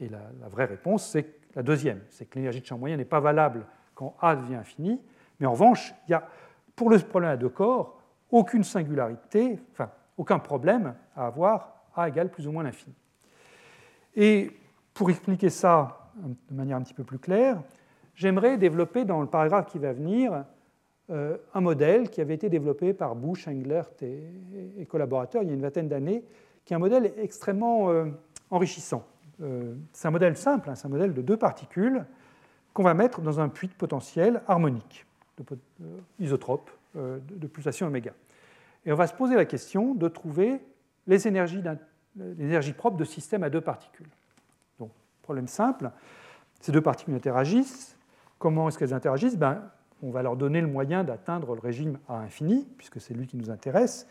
Et la, la vraie réponse, c'est la deuxième, c'est que l'énergie de champ moyen n'est pas valable quand A devient infini, mais en revanche, il y a, pour le problème à deux corps, aucune singularité, enfin, aucun problème à avoir A égale plus ou moins l'infini. Et pour expliquer ça de manière un petit peu plus claire, j'aimerais développer dans le paragraphe qui va venir euh, un modèle qui avait été développé par Bush, Englert et, collaborateurs il y a une vingtaine d'années, qui est un modèle extrêmement euh, enrichissant. Euh, c'est un modèle simple, hein, c'est un modèle de deux particules qu'on va mettre dans un puits de potentiel harmonique. Isotrope de pulsation oméga. Et on va se poser la question de trouver les énergies, propres de systèmes à deux particules. Donc, problème simple, ces deux particules interagissent. Comment est-ce qu'elles interagissent? Ben, On va leur donner le moyen d'atteindre le régime à infini, puisque c'est lui qui nous intéresse.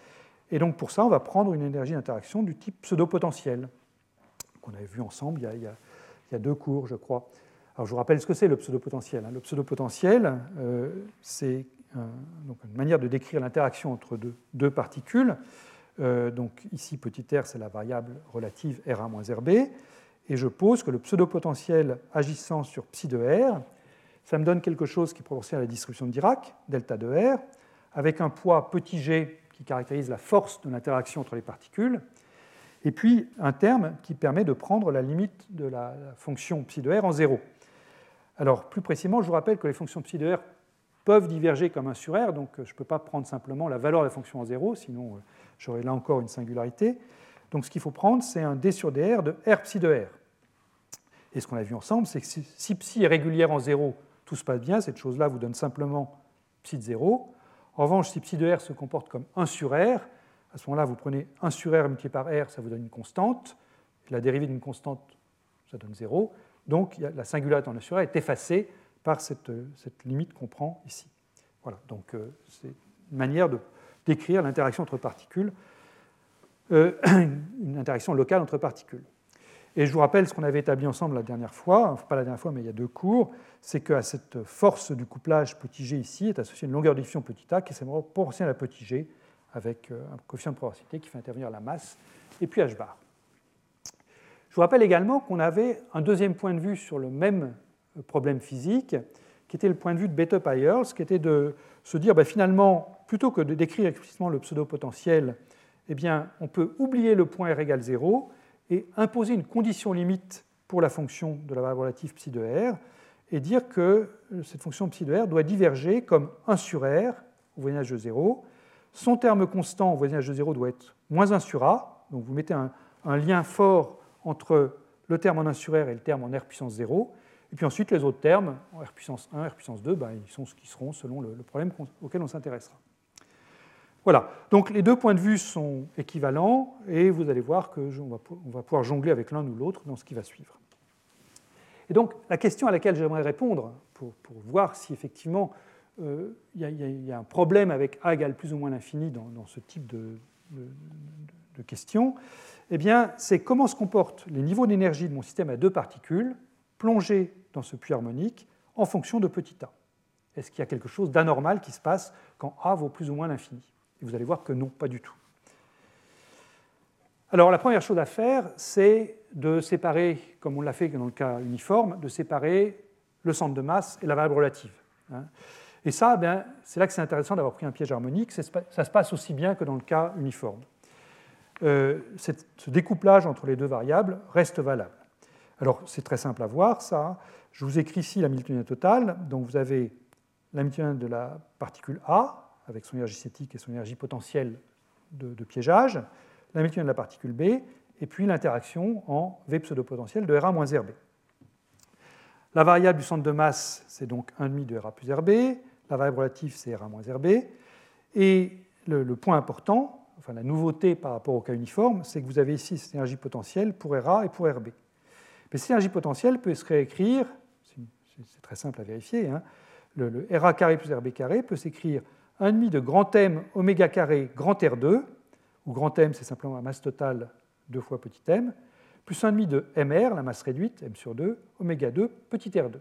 Et donc pour ça, on va prendre une énergie d'interaction du type pseudo-potentiel, qu'on avait vu ensemble il y, a, deux cours, je crois. Alors, je vous rappelle ce que c'est le pseudo-potentiel. Hein. Le pseudo-potentiel, euh, c'est une manière de décrire l'interaction entre deux, particules. Euh, donc ici, petit r, c'est la variable relative R1 moins RB. Et je pose que le pseudo-potentiel agissant sur psi de R, ça me donne quelque chose qui est proportionnel à la distribution de Dirac, delta de R, avec un poids petit g qui caractérise la force de l'interaction entre les particules, et puis un terme qui permet de prendre la limite de la fonction psi de R en zéro. Alors, plus précisément, je vous rappelle que les fonctions psi de R peuvent diverger comme 1 sur R, donc je ne peux pas prendre simplement la valeur de la fonction en 0, sinon euh, j'aurai là encore une singularité. Donc ce qu'il faut prendre, c'est un d sur dr de R psi de R. Et ce qu'on a vu ensemble, c'est que si psi est régulière en 0, tout se passe bien, cette chose-là vous donne simplement psi de 0. En revanche, si psi de R se comporte comme 1 sur R, à ce moment-là, vous prenez 1 sur R multiplié par R, ça vous donne une constante. La dérivée d'une constante, ça donne 0. Donc la singularité en assuré est effacée par cette, limite qu'on prend ici. Voilà, donc euh, c'est une manière de décrire l'interaction entre particules, euh, une interaction locale entre particules. Et je vous rappelle ce qu'on avait établi ensemble la dernière fois, enfin pas la dernière fois, mais il y a deux cours, c'est qu'à cette force du couplage petit g ici est associée une longueur de diffusion petit a qui est proportionnelle à petit g avec euh, un coefficient de proportionnalité qui fait intervenir la masse et puis h bar. Je vous rappelle également qu'on avait un deuxième point de vue sur le même problème physique, qui était le point de vue de Beta Pyers, qui était de se dire ben, finalement, plutôt que de décrire explicitement le pseudo-potentiel, eh bien, on peut oublier le point R égale 0 et imposer une condition limite pour la fonction de la variable relative psi de R et dire que cette fonction psi de R doit diverger comme 1 sur R au voisinage de 0. Son terme constant au voisinage de 0 doit être moins 1 sur A. Donc vous mettez un, lien fort entre le terme en 1 sur R et le terme en R puissance 0. Et puis ensuite, les autres termes, en R puissance 1, R puissance 2, ben, ils sont ce qui seront selon le, problème auquel on s'intéressera. Voilà, donc les deux points de vue sont équivalents et vous allez voir qu'on va, pouvoir jongler avec l'un ou l'autre dans ce qui va suivre. Et donc la question à laquelle j'aimerais répondre pour, voir si effectivement euh, il y, a un problème avec A égale plus ou moins l'infini dans, ce type de, questions, eh c'est comment se comportent les niveaux d'énergie de mon système à deux particules plongées dans ce puits harmonique en fonction de petit a. Est-ce qu'il y a quelque chose d'anormal qui se passe quand a vaut plus ou moins l'infini? Et vous allez voir que non, pas du tout. Alors la première chose à faire, c'est de séparer, comme on l'a fait dans le cas uniforme, de séparer le centre de masse et la variable relative. Hein. Et ça, ben, c'est là que c'est intéressant d'avoir pris un piège harmonique. Ça se passe aussi bien que dans le cas uniforme. Euh, ce découplage entre les deux variables reste valable. Alors, c'est très simple à voir, ça. Je vous écris ici la Hamiltonienne totale. Donc, vous avez la Hamiltonienne de la particule A, avec son énergie cinétique et son énergie potentielle de, piégeage, la Hamiltonienne de la particule B, et puis l'interaction en V pseudopotentiel de RA moins RB. La variable du centre de masse, c'est donc 1,5 de RA plus RB. La variable relative, c'est RA moins RB. Et le, le point important, enfin la nouveauté par rapport au cas uniforme, c'est que vous avez ici cette énergie potentielle pour RA et pour RB. Mais cette énergie potentielle peut se réécrire, c'est très simple à vérifier, hein, le, RA carré plus RB carré peut s'écrire 1,5 de grand M oméga carré grand R2, où grand M c'est simplement la masse totale 2 fois petit m, plus 1,5 de mr, la masse réduite, m sur 2, oméga 2, petit r2.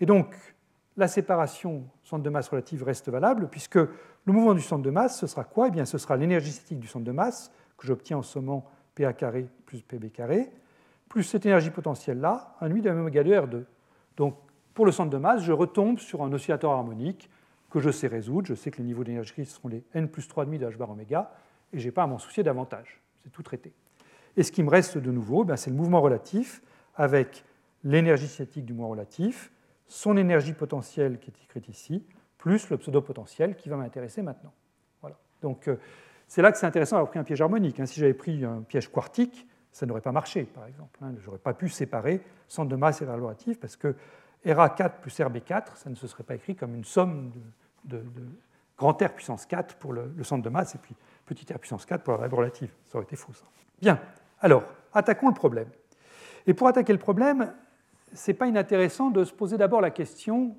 Et donc, la séparation centre de masse relative reste valable, puisque le mouvement du centre de masse, ce sera quoi? Eh bien, Ce sera l'énergie cinétique du centre de masse, que j'obtiens en sommant PA carré plus PB carré, plus cette énergie potentielle-là, 1,5 de oméga 2 R2. Donc, pour le centre de masse, je retombe sur un oscillateur harmonique que je sais résoudre. Je sais que les niveaux d'énergie seront les n plus 3,5 de h bar oméga, et je n'ai pas à m'en soucier davantage. C'est tout traité. Et ce qui me reste de nouveau, ben, c'est le mouvement relatif avec l'énergie cinétique du mouvement relatif, son énergie potentielle qui est écrite ici, plus le pseudo-potentiel qui va m'intéresser maintenant. Voilà. Donc euh, c'est là que c'est intéressant d'avoir pris un piège harmonique. Hein. Si j'avais pris un piège quartique, ça n'aurait pas marché, par exemple. Hein. Je n'aurais pas pu séparer centre de masse et variable relative parce que RA4 plus RB4, ça ne se serait pas écrit comme une somme de, grand R puissance 4 pour le, centre de masse et puis petit r puissance 4 pour la variable relative. Ça aurait été faux, ça. Bien, alors, attaquons le problème. Et pour attaquer le problème, ce n'est pas inintéressant de se poser d'abord la question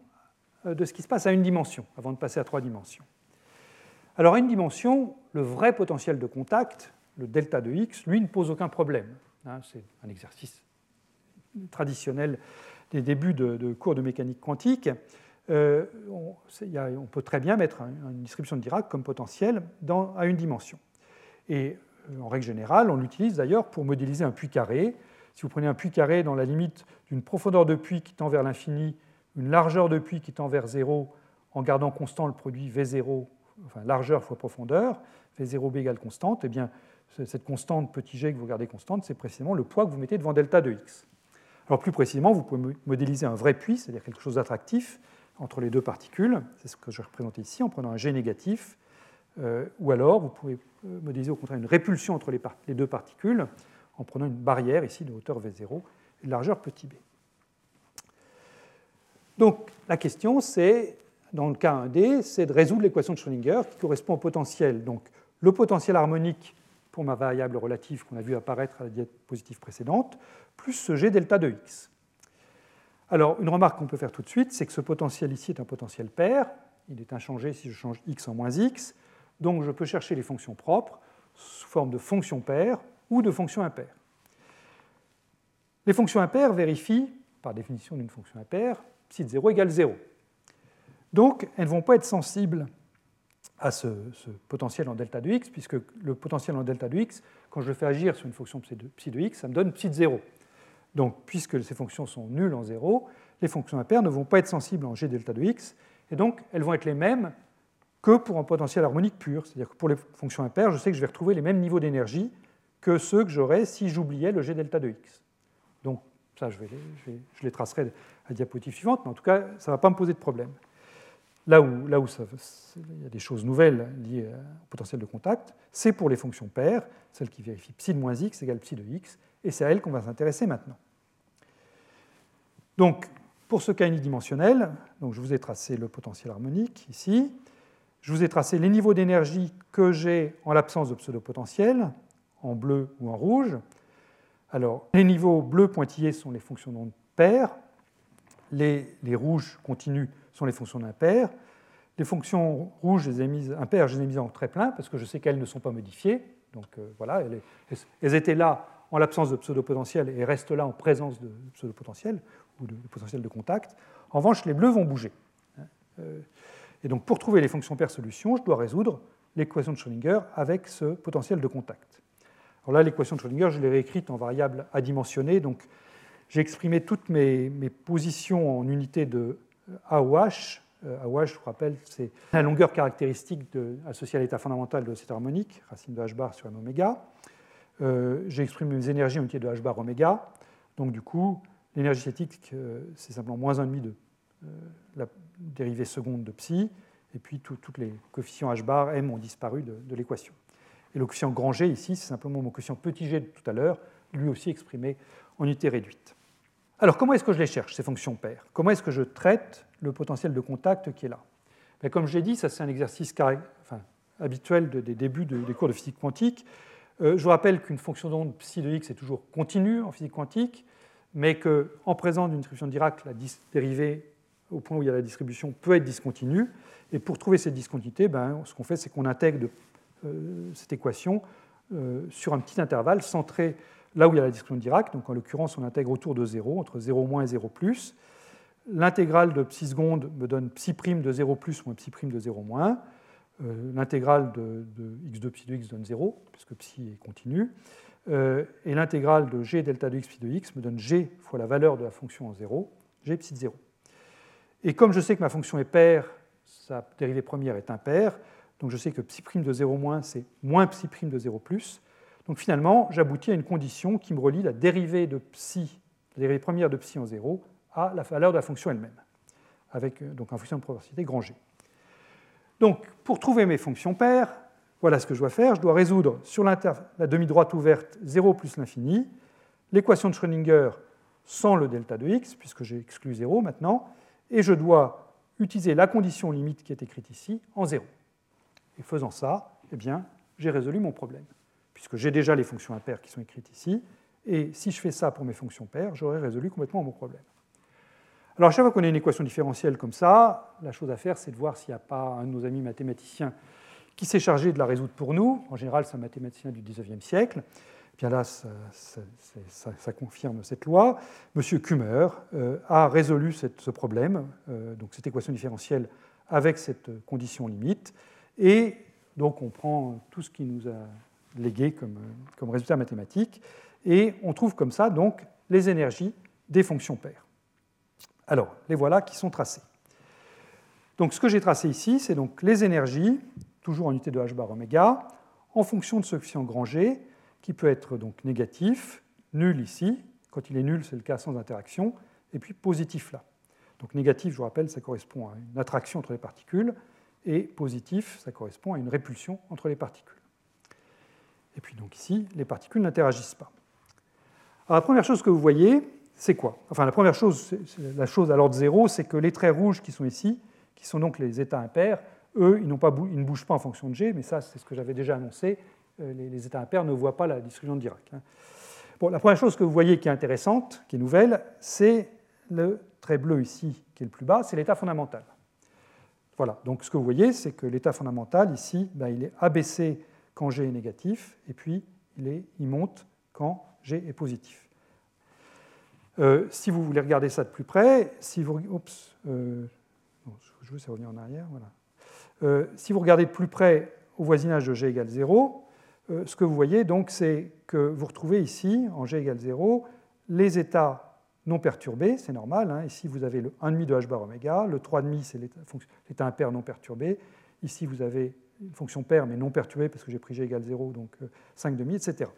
euh, de ce qui se passe à une dimension, avant de passer à trois dimensions. Alors, à une dimension, le vrai potentiel de contact, le delta de x, lui ne pose aucun problème. Hein, c'est un exercice traditionnel des débuts de, cours de mécanique quantique. Euh, on, peut très bien mettre une distribution de Dirac comme potentiel à une dimension. Et euh, en règle générale, on l'utilise d'ailleurs pour modéliser un puits carré. Si vous prenez un puits carré dans la limite d'une profondeur de puits qui tend vers l'infini, une largeur de puits qui tend vers 0, en gardant constant le produit V0, enfin largeur fois profondeur, V0b égale constante, eh bien, cette constante petit g que vous gardez constante, c'est précisément le poids que vous mettez devant delta de x. Alors plus précisément, vous pouvez modéliser un vrai puits, c'est-à-dire quelque chose d'attractif entre les deux particules. C'est ce que je vais représenter ici en prenant un g négatif. Euh, ou alors, vous pouvez euh, modéliser au contraire une répulsion entre les, les, deux particules en prenant une barrière ici de hauteur V0 et de largeur petit b. Donc la question, c'est, dans le cas 1D, c'est de résoudre l'équation de Schrödinger qui correspond au potentiel. Donc le potentiel harmonique pour ma variable relative qu'on a vu apparaître à la diapositive précédente, plus ce g delta de x. Alors, une remarque qu'on peut faire tout de suite, c'est que ce potentiel ici est un potentiel pair. Il est inchangé si je change x en moins x. Donc, je peux chercher les fonctions propres sous forme de fonctions paires ou de fonctions impaires. Les fonctions impaires vérifient, par définition d'une fonction impaire, de 0 égale 0. Donc, elles ne vont pas être sensibles à ce, potentiel en delta de x, puisque le potentiel en delta de x, quand je le fais agir sur une fonction psi de, x, ça me donne psi de 0. Donc, puisque ces fonctions sont nulles en 0, les fonctions impaires ne vont pas être sensibles en g delta de x, et donc elles vont être les mêmes que pour un potentiel harmonique pur. C'est-à-dire que pour les fonctions impaires, je sais que je vais retrouver les mêmes niveaux d'énergie que ceux que j'aurais si j'oubliais le g delta de x. Donc, ça, je, les tracerai à la diapositive suivante, mais en tout cas, ça ne va pas me poser de problème. Là où, là où il y a des choses nouvelles liées au potentiel de contact, c'est pour les fonctions paires, celles qui vérifient psi de moins x égale psi de x, et c'est à elles qu'on va s'intéresser maintenant. Donc, pour ce cas unidimensionnel, donc je vous ai tracé le potentiel harmonique ici, je vous ai tracé les niveaux d'énergie que j'ai en l'absence de pseudo-potentiel, en bleu ou en rouge. Alors, les niveaux bleus pointillés sont les fonctions non paires, les, rouges continus sont les fonctions d'impair. Les fonctions rouges, les ai mises, impaires, je les ai mises en très plein parce que je sais qu'elles ne sont pas modifiées. Donc voilà, elles, étaient là en l'absence de pseudo-potentiel et restent là en présence de pseudo-potentiel ou de, potentiel de contact. En revanche, les bleus vont bouger. Et donc pour trouver les fonctions paires solutions, je dois résoudre l'équation de Schrödinger avec ce potentiel de contact. Alors là, l'équation de Schrödinger, je l'ai réécrite en variable adimensionnée. Donc j'ai exprimé toutes mes, positions en unités de A ou H. AOH, je vous rappelle, c'est la longueur caractéristique associée à l'état fondamental de cette harmonique, racine de h bar sur m oméga. Euh, j'ai exprimé mes énergies en unité de h bar oméga. Donc du coup, l'énergie cinétique, euh, c'est simplement moins 1,5 de euh, la dérivée seconde de psi, et puis tous les coefficients h bar, m ont disparu de, l'équation. Et le coefficient grand G ici, c'est simplement mon coefficient petit g de tout à l'heure, lui aussi exprimé en unité réduite. Alors comment est-ce que je les cherche, ces fonctions paires? Comment est-ce que je traite le potentiel de contact qui est là? Ben, Comme je l'ai dit, ça c'est un exercice habituel des débuts des cours de physique quantique. Euh, je vous rappelle qu'une fonction d'onde psi de x est toujours continue en physique quantique, mais qu'en présence d'une distribution de Dirac, la dérivée au point où il y a la distribution peut être discontinue. Et pour trouver cette discontinuité, ben, ce qu'on fait, c'est qu'on intègre euh, cette équation euh, sur un petit intervalle centré là où il y a la distribution de Dirac. Donc en l'occurrence, on intègre autour de 0, entre 0 moins et 0 plus. L'intégrale de psi seconde me donne psi prime de 0 plus moins psi prime de 0 moins. Euh, l'intégrale de, x de psi de x donne 0, puisque psi est continu. et l'intégrale de g delta de x psi de x me donne g fois la valeur de la fonction en 0, g psi de 0. Et comme je sais que ma fonction est paire, sa dérivée première est impaire, donc je sais que psi' de 0 moins, c'est moins psi' de 0 plus. Donc finalement, j'aboutis à une condition qui me relie la dérivée de psi, la dérivée première de psi en 0, à la valeur de la fonction elle-même, avec euh, donc un fonction de proportionnalité grand G. Donc pour trouver mes fonctions paires, voilà ce que je dois faire. Je dois résoudre sur la demi-droite ouverte 0 plus l'infini, l'équation de Schrödinger sans le delta de x, puisque j'ai exclu 0 maintenant, et je dois utiliser la condition limite qui est écrite ici en 0. Et faisant ça, eh bien, j'ai résolu mon problème, puisque j'ai déjà les fonctions impaires qui sont écrites ici, et si je fais ça pour mes fonctions paires, j'aurai résolu complètement mon problème. Alors, chaque fois qu'on a une équation différentielle comme ça, la chose à faire, c'est de voir s'il n'y a pas un de nos amis mathématiciens qui s'est chargé de la résoudre pour nous. En général, c'est un mathématicien du XIXe siècle bien là, ça, confirme cette loi. Monsieur Kummer euh, a résolu ce problème, euh, donc cette équation différentielle avec cette condition limite, et donc on prend tout ce qui nous a légué comme, comme résultat mathématique, et on trouve comme ça donc les énergies des fonctions paires. Alors, les voilà qui sont tracées. Donc ce que j'ai tracé ici, c'est donc les énergies, toujours en unité de h bar oméga, en fonction de ce coefficient grand G, qui peut être donc négatif, nul ici, quand il est nul, c'est le cas sans interaction, et puis positif là. Donc négatif, je vous rappelle, ça correspond à une attraction entre les particules, et positif, ça correspond à une répulsion entre les particules. Et puis donc ici, les particules n'interagissent pas. Alors la première chose que vous voyez, c'est quoi? Enfin, la première chose, la chose à l'ordre zéro, c'est que les traits rouges qui sont ici, qui sont donc les états impairs, eux, ils, ne bougent pas en fonction de G, mais ça, c'est ce que j'avais déjà annoncé. Euh, les, états impairs ne voient pas la distribution de Dirac. Hein. La première chose que vous voyez qui est intéressante, qui est nouvelle, c'est le trait bleu ici, qui est le plus bas, c'est l'état fondamental. Voilà, donc ce que vous voyez, c'est que l'état fondamental ici, ben, il est abaissé quand G est négatif, et puis il monte quand G est positif. Euh, si vous voulez regarder ça de plus près, si vous, euh, en arrière, voilà. si vous regardez de plus près au voisinage de G égale 0, euh, ce que vous voyez, donc, c'est que vous retrouvez ici, en G égale 0, les états non perturbés, c'est normal. Hein. Ici, vous avez le 1,5 de h bar oméga, le 3,5, c'est l'état impair non perturbé. Ici, vous avez une fonction paire, mais non perturbée, parce que j'ai pris G égale 0, donc 5,5, euh, etc.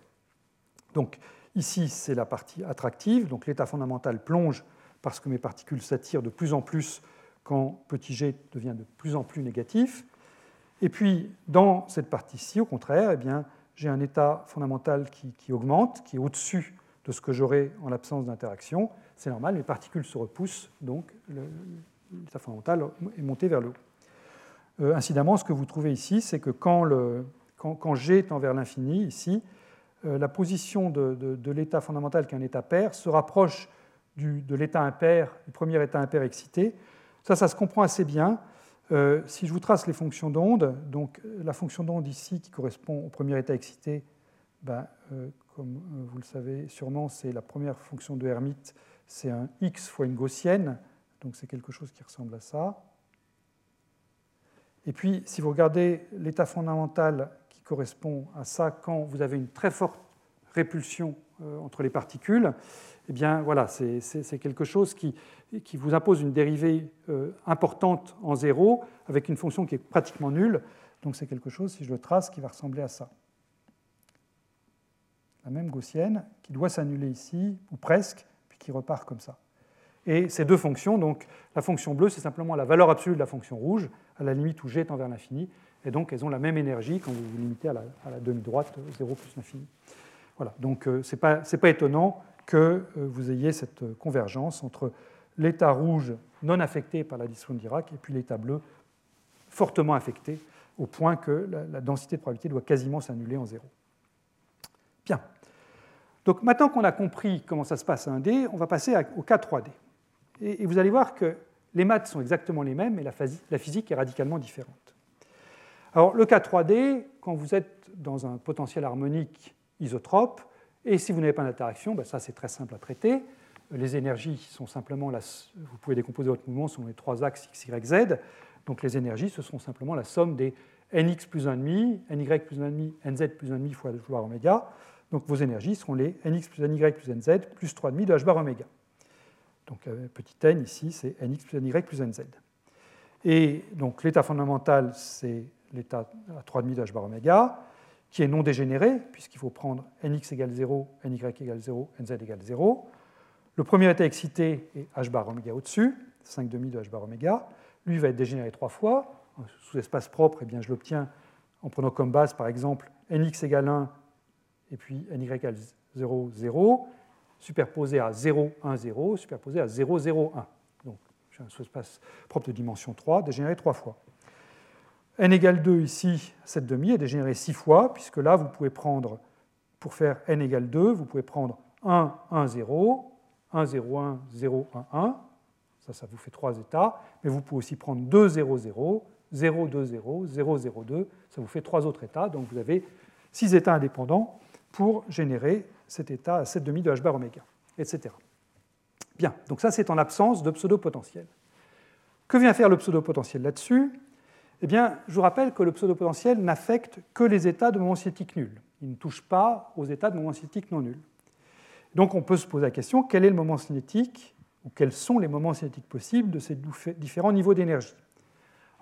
Donc, ici, c'est la partie attractive. Donc, l'état fondamental plonge parce que mes particules s'attirent de plus en plus quand petit g devient de plus en plus négatif. Et puis, dans cette partie-ci, au contraire, eh j'ai un état fondamental qui, augmente, qui est au-dessus de ce que j'aurais en l'absence d'interaction. C'est normal, les particules se repoussent, donc l'état fondamental est monté vers le haut. Euh, incidemment, ce que vous trouvez ici, c'est que quand, quand, G tend vers l'infini, ici, la position de, l'état fondamental, qui est un état pair, se rapproche de l'état impair, du premier état impair excité. Ça, ça se comprend assez bien Euh, si je vous trace les fonctions d'onde, donc la fonction d'onde ici qui correspond au premier état excité, ben, euh, comme vous le savez sûrement, c'est la première fonction de Hermite, c'est un x fois une gaussienne, donc c'est quelque chose qui ressemble à ça. Et puis, si vous regardez l'état fondamental correspond à ça quand vous avez une très forte répulsion euh, entre les particules, eh bien voilà, c'est quelque chose qui, vous impose une dérivée euh, importante en zéro avec une fonction qui est pratiquement nulle. Donc c'est quelque chose, si je le trace, qui va ressembler à ça. La même gaussienne qui doit s'annuler ici, ou presque, puis qui repart comme ça. Et ces deux fonctions, donc la fonction bleue, c'est simplement la valeur absolue de la fonction rouge, à la limite où g est envers l'infini, et donc elles ont la même énergie quand vous vous limitez à la, demi-droite, 0 plus l'infini. Voilà, donc euh, ce n'est pas, étonnant que euh, vous ayez cette convergence entre l'état rouge non affecté par la distribution de Dirac et puis l'état bleu fortement affecté, au point que la, densité de probabilité doit quasiment s'annuler en zéro. Bien. Donc maintenant qu'on a compris comment ça se passe à 1D, on va passer au cas 3D. Et, vous allez voir que les maths sont exactement les mêmes, mais la physique est radicalement différente. Alors le cas 3D, quand vous êtes dans un potentiel harmonique isotrope, et si vous n'avez pas d'interaction, ben ça c'est très simple à traiter. Les énergies sont simplement, la, vous pouvez décomposer votre mouvement selon les trois axes x, y, z. Donc les énergies, ce seront simplement la somme des nx plus 1,5, ny plus 1,5, nz plus 1,5 fois h bar oméga. Donc vos énergies seront les nx plus ny plus nz plus 3,5 de h bar oméga. Donc euh, petit n ici, c'est nx plus ny plus nz. Et donc l'état fondamental, c'est l'état à 3,5 de h bar oméga qui est non dégénéré, puisqu'il faut prendre nx égale 0, ny égale 0, nz égale 0. Le premier état excité est h bar oméga au-dessus, 5 demi de h bar oméga. Lui va être dégénéré trois fois. Sous espace propre, eh bien, je l'obtiens en prenant comme base, par exemple, nx égale 1 et puis ny égale 0, 0, superposé à 0, 1, 0, superposé à 0, 0, 1. Donc j'ai un sous-espace propre de dimension 3, dégénéré trois fois n égale 2 ici, cette demi est dégénérée 6 fois, puisque là, vous pouvez prendre, pour faire n égale 2, vous pouvez prendre 1, 1, 0, 1, 0, 1, 0, 1, 1. Ça, ça vous fait trois états. Mais vous pouvez aussi prendre 2, 0, 0, 0, 2, 0, 0, 0, 2. Ça vous fait trois autres états. Donc vous avez six états indépendants pour générer cet état à 7 demi de h bar oméga, etc. Bien, donc ça c'est en absence de pseudo-potentiel. Que vient faire le pseudo-potentiel là-dessus? Eh bien, je vous rappelle que le pseudo-potentiel n'affecte que les états de moment cinétique nul. Il ne touche pas aux états de moment cinétique non nul. Donc on peut se poser la question, quel est le moment cinétique, ou quels sont les moments cinétiques possibles de ces différents niveaux d'énergie?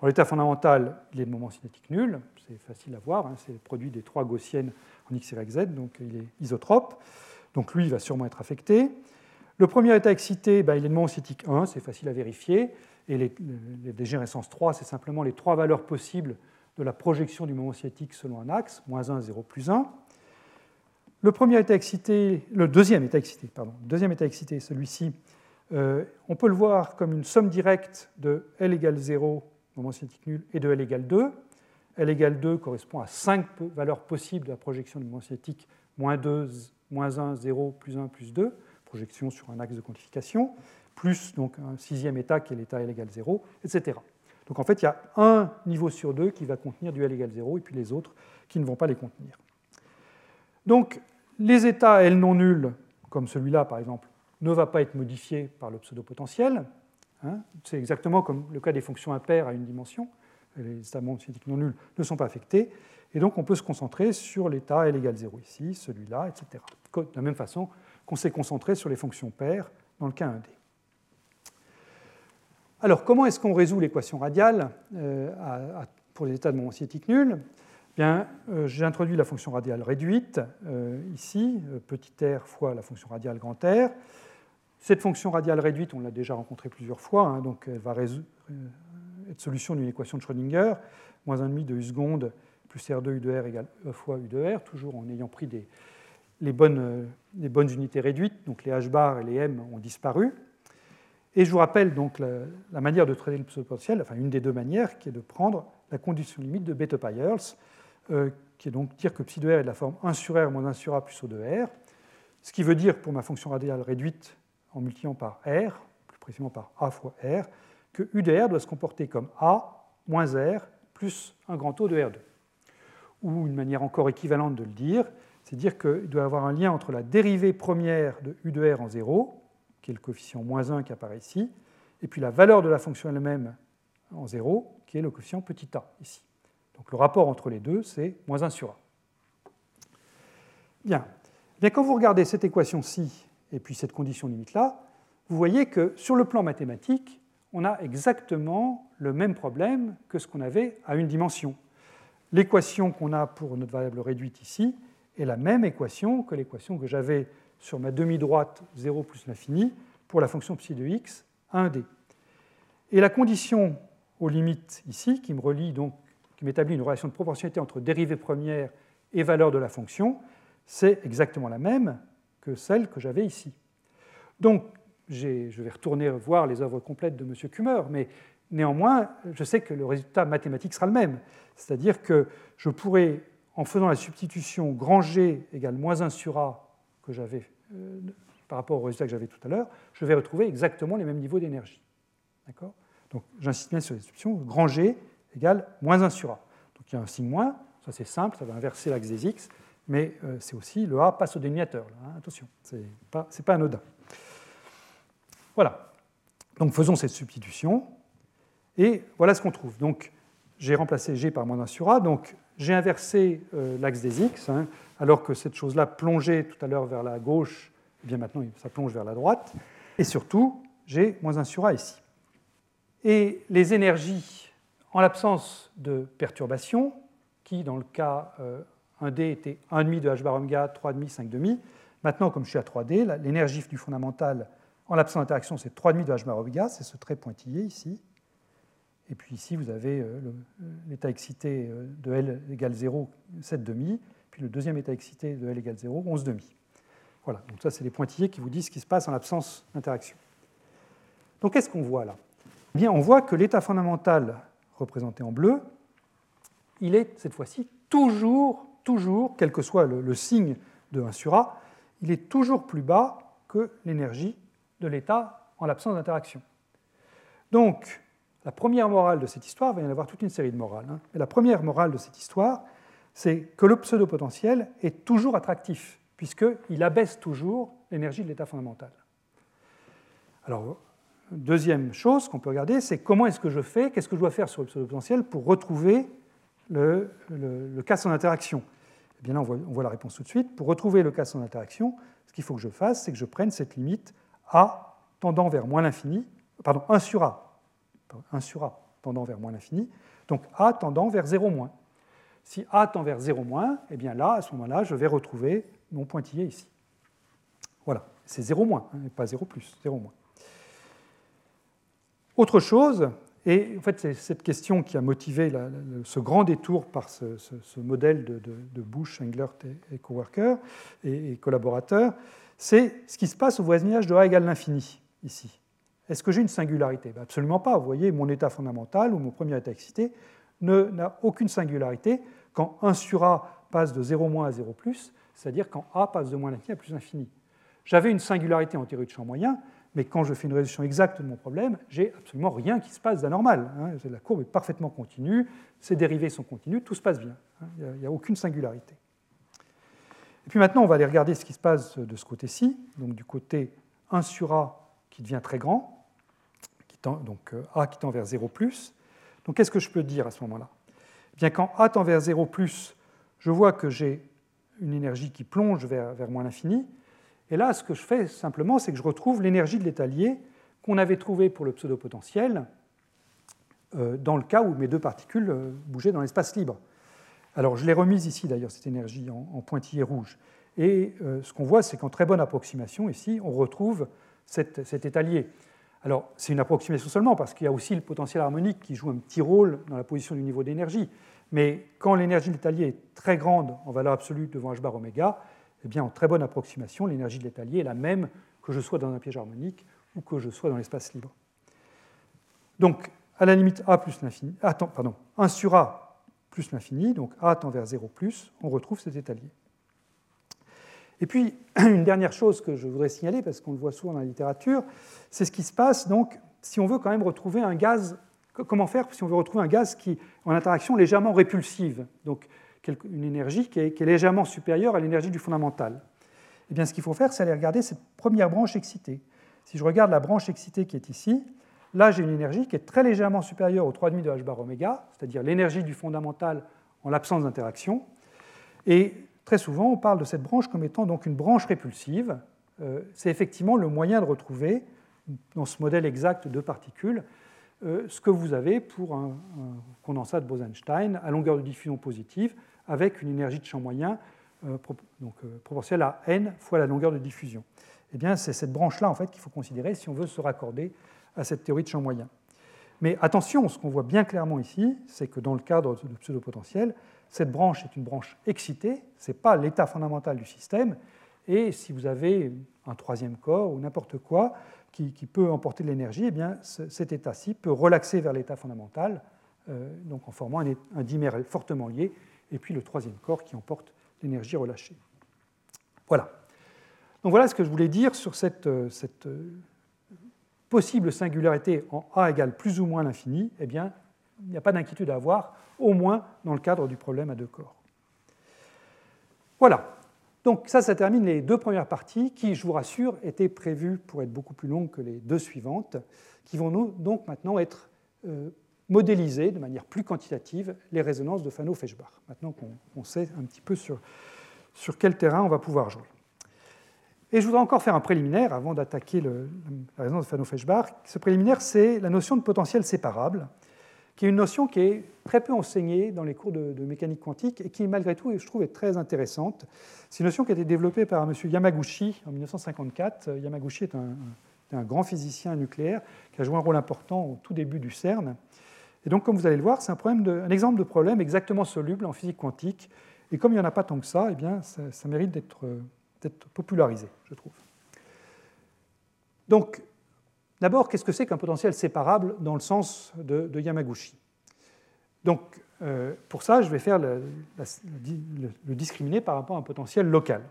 L'état fondamental, il est de moment cinétique nul, c'est facile à voir, hein, c'est le produit des trois gaussiennes en x, y, z, donc il est isotrope, donc lui il va sûrement être affecté. Le premier état excité, ben, il est de moment cinétique 1, c'est facile à vérifier. Et les, dégénérescences 3, c'est simplement les trois valeurs possibles de la projection du moment cinétique selon un axe, moins 1, 0, plus 1. Le premier état excité, le deuxième état excité, pardon, deuxième état excité, celui-ci, euh, on peut le voir comme une somme directe de L égale 0, moment cinétique nul, et de L égale 2. L égale 2 correspond à 5 valeurs possibles de la projection du moment cinétique, moins 2, moins 1, 0, plus 1, plus 2, projection sur un axe de quantification plus donc un sixième état qui est l'état L égale 0, etc. Donc en fait, il y a un niveau sur deux qui va contenir du L égale 0 et puis les autres qui ne vont pas les contenir. Donc les états L non nuls, comme celui-là par exemple, ne va pas être modifié par le pseudo-potentiel. Hein. C'est exactement comme le cas des fonctions impaires à une dimension. Les états cinétiques non nuls ne sont pas affectés. Et donc on peut se concentrer sur l'état L égale 0 ici, celui-là, etc. De la même façon qu'on s'est concentré sur les fonctions paires dans le cas 1D. Alors, comment est-ce qu'on résout l'équation radiale euh, pour les états de moment cinétique nul? Bien, euh, j'ai introduit la fonction radiale réduite euh, ici, petit r fois la fonction radiale grand R. Cette fonction radiale réduite, on l'a déjà rencontrée plusieurs fois, hein, donc elle va être solution d'une équation de Schrödinger, moins 1,5 de U seconde plus R2 U de R égale E fois U de R, toujours en ayant pris les bonnes unités réduites, donc les H bar et les M ont disparu. Et je vous rappelle donc la, manière de traiter le pseudo-potentiel, enfin une des deux manières, qui est de prendre la condition limite de Bethe-Pyers, euh, qui est donc dire que psi de r est de la forme 1 sur r moins 1 sur a plus O de r, ce qui veut dire pour ma fonction radiale réduite en multipliant par r, plus précisément par a fois r, que u de r doit se comporter comme a moins R plus un grand taux de R2. Ou une manière encore équivalente de le dire, c'est dire qu'il doit y avoir un lien entre la dérivée première de U de R en 0, qui est le coefficient moins 1 qui apparaît ici, et puis la valeur de la fonction elle-même en 0, qui est le coefficient petit a ici. Donc le rapport entre les deux, c'est moins 1 sur A. Bien. Bien, quand vous regardez cette équation-ci et puis cette condition limite-là, vous voyez que sur le plan mathématique, on a exactement le même problème que ce qu'on avait à une dimension. L'équation qu'on a pour notre variable réduite ici est la même équation que l'équation que j'avais sur ma demi-droite 0 plus l'infini pour la fonction psi de x à 1d. Et la condition aux limites ici, qui me relie donc, qui m'établit une relation de proportionnalité entre dérivée première et valeur de la fonction, c'est exactement la même que celle que j'avais ici. Donc, je vais retourner voir les œuvres complètes de M. Kummer, mais néanmoins, je sais que le résultat mathématique sera le même. C'est-à-dire que je pourrais, en faisant la substitution grand G égale moins 1 sur A que j'avais euh, par rapport au résultat que j'avais tout à l'heure, je vais retrouver exactement les mêmes niveaux d'énergie. D'accord? Donc j'insiste bien sur la substitution, grand G égale moins 1 sur A. Donc il y a un signe moins, ça c'est simple, ça va inverser l'axe des X, mais euh, c'est aussi le A passe au dénominateur. Hein, attention, ce n'est pas, pas anodin. Voilà. Donc faisons cette substitution. Et voilà ce qu'on trouve. Donc j'ai remplacé G par moins 1 sur A. Donc j'ai inversé euh, l'axe des X, hein, alors que cette chose-là plongeait tout à l'heure vers la gauche, et eh bien maintenant ça plonge vers la droite. Et surtout, j'ai moins 1 sur A ici. Et les énergies, en l'absence de perturbation, qui dans le cas 1D euh, était 1,5 de h bar oméga, 3,5, 5,5, maintenant comme je suis à 3D, l'énergie du fondamental en l'absence d'interaction, c'est 3,5 de h bar oméga, c'est ce trait pointillé ici. Et puis ici, vous avez euh, l'état excité euh, de L égale 0, 7,5, puis le deuxième état excité de L égale 0, 11,5. Voilà, donc ça, c'est les pointillés qui vous disent ce qui se passe en l'absence d'interaction. Donc qu'est-ce qu'on voit là? Eh bien, On voit que l'état fondamental représenté en bleu, il est cette fois-ci toujours, toujours, quel que soit le, le signe de 1 sur A, il est toujours plus bas que l'énergie de l'état en l'absence d'interaction. Donc, la première morale de cette histoire, il va y en avoir toute une série de morales, hein, mais la première morale de cette histoire, c'est que le pseudo-potentiel est toujours attractif, puisqu'il abaisse toujours l'énergie de l'état fondamental. Alors, deuxième chose qu'on peut regarder, c'est comment est-ce que je fais, qu'est-ce que je dois faire sur le pseudo-potentiel pour retrouver le, cas sans interaction? Eh bien là, on voit, la réponse tout de suite. Pour retrouver le cas sans interaction, ce qu'il faut que je fasse, c'est que je prenne cette limite a tendant vers moins l'infini, pardon, 1 sur A, 1 sur A tendant vers moins l'infini, donc A tendant vers 0 moins. Si A tend vers 0 moins, eh bien là, à ce moment-là, je vais retrouver mon pointillé ici. Voilà, c'est 0 moins, hein, pas 0 plus, 0 moins. Autre chose, et en fait c'est cette question qui a motivé ce grand détour par ce, modèle de, Bush, Englert et, coworker et, et collaborateurs, c'est ce qui se passe au voisinage de A égale l'infini, ici. Est-ce que j'ai une singularité? Ben, Absolument pas. Vous voyez, mon état fondamental ou mon premier état excité n'a aucune singularité quand 1 sur A passe de 0 moins à 0 plus, c'est-à-dire quand A passe de moins l'infini à plus l'infini. J'avais une singularité en théorie de champ moyen, mais quand je fais une résolution exacte de mon problème, j'ai absolument rien qui se passe d'anormal. Hein. La courbe est parfaitement continue, ses dérivés sont continues, tout se passe bien. Hein. Il n'y a, aucune singularité. Et puis maintenant, on va aller regarder ce qui se passe de ce côté-ci, donc du côté 1 sur A qui devient très grand, donc euh, A qui tend vers 0 Donc qu'est-ce que je peux dire à ce moment-là? Eh Bien quand A tend vers 0 je vois que j'ai une énergie qui plonge vers, moins l'infini. Et là, ce que je fais simplement, c'est que je retrouve l'énergie de l'étalier qu'on avait trouvé pour le pseudo-potentiel euh, dans le cas où mes deux particules euh, bougeaient dans l'espace libre. Alors je l'ai remise ici d'ailleurs, cette énergie en, pointillé rouge. Et euh, ce qu'on voit, c'est qu'en très bonne approximation, ici, on retrouve cet, étalier. Alors c'est une approximation seulement, parce qu'il y a aussi le potentiel harmonique qui joue un petit rôle dans la position du niveau d'énergie. Mais quand l'énergie de l'étalier est très grande en valeur absolue devant h bar oméga, eh bien en très bonne approximation, l'énergie de l'étalier est la même que je sois dans un piège harmonique ou que je sois dans l'espace libre. Donc, à la limite A plus l'infini, pardon, 1 sur A plus l'infini, donc A tend vers 0 plus, on retrouve cet étalier. Et puis, une dernière chose que je voudrais signaler, parce qu'on le voit souvent dans la littérature, c'est ce qui se passe donc si on veut quand même retrouver un gaz comment faire si on veut retrouver un gaz qui en interaction légèrement répulsive, donc une énergie qui est, légèrement supérieure à l'énergie du fondamental Eh bien, ce qu'il faut faire, c'est aller regarder cette première branche excitée. Si je regarde la branche excitée qui est ici, là, j'ai une énergie qui est très légèrement supérieure au 3,5 de h bar oméga, c'est-à-dire l'énergie du fondamental en l'absence d'interaction. Et très souvent, on parle de cette branche comme étant donc une branche répulsive. Euh, c'est effectivement le moyen de retrouver, dans ce modèle exact de particules, euh, ce que vous avez pour un, condensat de Bose-Einstein à longueur de diffusion positive avec une énergie de champ moyen euh, donc, proportionnelle à n fois la longueur de diffusion. Eh bien, c'est cette branche-là en fait, qu'il faut considérer si on veut se raccorder à cette théorie de champ moyen. Mais attention, ce qu'on voit bien clairement ici, c'est que dans le cadre de pseudo-potentiel, cette branche est une branche excitée, ce n'est pas l'état fondamental du système, et si vous avez un troisième corps ou n'importe quoi qui, peut emporter de l'énergie, eh cet état-ci peut relaxer vers l'état fondamental, euh, donc en formant un, dimère fortement lié, et puis le troisième corps qui emporte l'énergie relâchée. Voilà. Donc voilà ce que je voulais dire sur cette, euh, euh, possible singularité en A égale plus ou moins l'infini, eh bien, il n'y a pas d'inquiétude à avoir, au moins dans le cadre du problème à deux corps. Voilà. Donc ça, ça termine les deux premières parties qui, je vous rassure, étaient prévues pour être beaucoup plus longues que les deux suivantes, qui vont donc maintenant être euh, modélisées de manière plus quantitative, les résonances de Fano-Feshbach, maintenant qu'on sait un petit peu sur, sur quel terrain on va pouvoir jouer. Et je voudrais encore faire un préliminaire avant d'attaquer la résonance de Fano-Feshbach. Ce préliminaire, c'est la notion de potentiel séparable, qui est une notion qui est très peu enseignée dans les cours de, mécanique quantique et qui, malgré tout, je trouve, est très intéressante. C'est une notion qui a été développée par M. Yamaguchi en 1954. Yamaguchi est un, grand physicien nucléaire qui a joué un rôle important au tout début du CERN. Et donc, comme vous allez le voir, c'est un, exemple de problème exactement soluble en physique quantique. Et comme il n'y en a pas tant que ça, eh bien, ça mérite d'être d'être popularisé, je trouve. Donc, d'abord, qu'est-ce que c'est qu'un potentiel séparable dans le sens de, Yamaguchi? Donc, euh, pour ça, je vais faire le, discriminer par rapport à un potentiel local.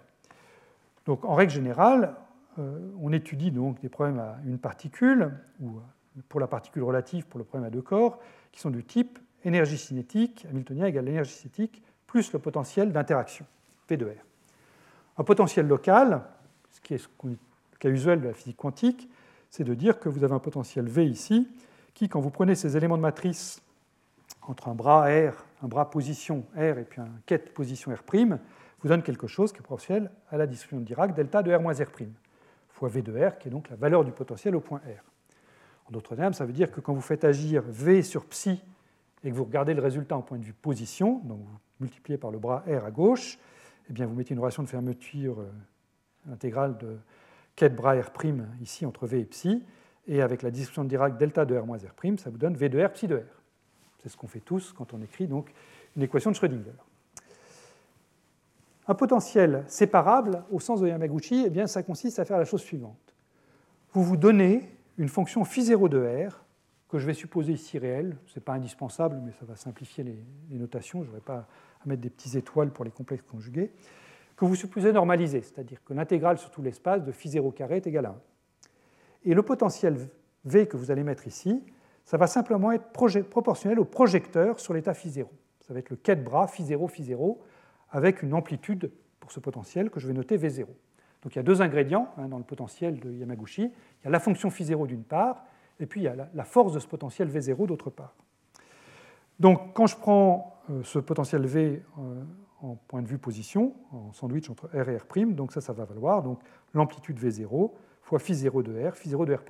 Donc, en règle générale, euh, on étudie donc des problèmes à une particule, ou pour la particule relative pour le problème à deux corps, qui sont du type énergie cinétique, Hamiltonien égale énergie cinétique, plus le potentiel d'interaction, P de R. Un potentiel local, ce qui est le cas usuel de la physique quantique, c'est de dire que vous avez un potentiel V ici, qui, quand vous prenez ces éléments de matrice entre un bras R, un bras position R et puis un quête position R', vous donne quelque chose qui est proportionnel à la distribution de Dirac delta de R moins R', fois V de R, qui est donc la valeur du potentiel au point R. En d'autres termes, ça veut dire que quand vous faites agir V sur psi et que vous regardez le résultat en point de vue position, donc vous multipliez par le bras R à gauche, eh bien, vous mettez une relation de fermeture euh, intégrale de ket bras R' ici entre V et psi, et avec la distribution de Dirac delta de R moins R', ça vous donne V de R psi de R. C'est ce qu'on fait tous quand on écrit donc une équation de Schrödinger. Un potentiel séparable, au sens de Yamaguchi, eh bien, ça consiste à faire la chose suivante. Vous vous donnez une fonction phi0 de R, que je vais supposer ici réelle, ce n'est pas indispensable, mais ça va simplifier les, les notations, je n'aurai pas à mettre des petites étoiles pour les complexes conjugués, que vous supposez normaliser, c'est-à-dire que l'intégrale sur tout l'espace de phi 0 carré est égale à 1. Et le potentiel V que vous allez mettre ici, ça va simplement être proportionnel au projecteur sur l'état phi 0. Ça va être le quai de bras phi 0, phi 0, avec une amplitude pour ce potentiel que je vais noter V0. Donc il y a deux ingrédients hein, dans le potentiel de Yamaguchi. Il y a la fonction phi 0 d'une part, et puis il y a la force de ce potentiel V0 d'autre part. Donc quand je prends euh, ce potentiel V euh, en point de vue position, en sandwich entre R et R', donc ça, ça va valoir donc l'amplitude V0 fois phi0 de R, phi0 de R'.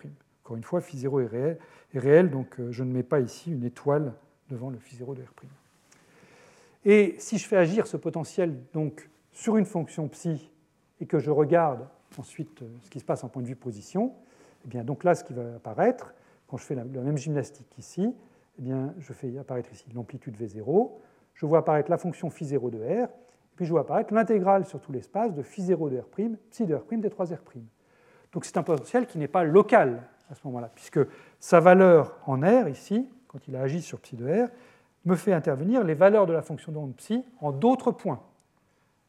Encore une fois, phi0 est réel, donc euh, je ne mets pas ici une étoile devant le phi0 de R'. Et si je fais agir ce potentiel donc sur une fonction psi et que je regarde ensuite ce qui se passe en point de vue position, eh bien donc là, ce qui va apparaître, quand je fais la même gymnastique ici, eh bien, je fais apparaître ici l'amplitude V0, je vois apparaître la fonction phi0 de R, et puis je vois apparaître l'intégrale sur tout l'espace de phi0 de R', psi de R' des 3R'. Donc c'est un potentiel qui n'est pas local à ce moment-là, puisque sa valeur en R, ici, quand il a agi sur psi de R, me fait intervenir les valeurs de la fonction d'onde psi en d'autres points.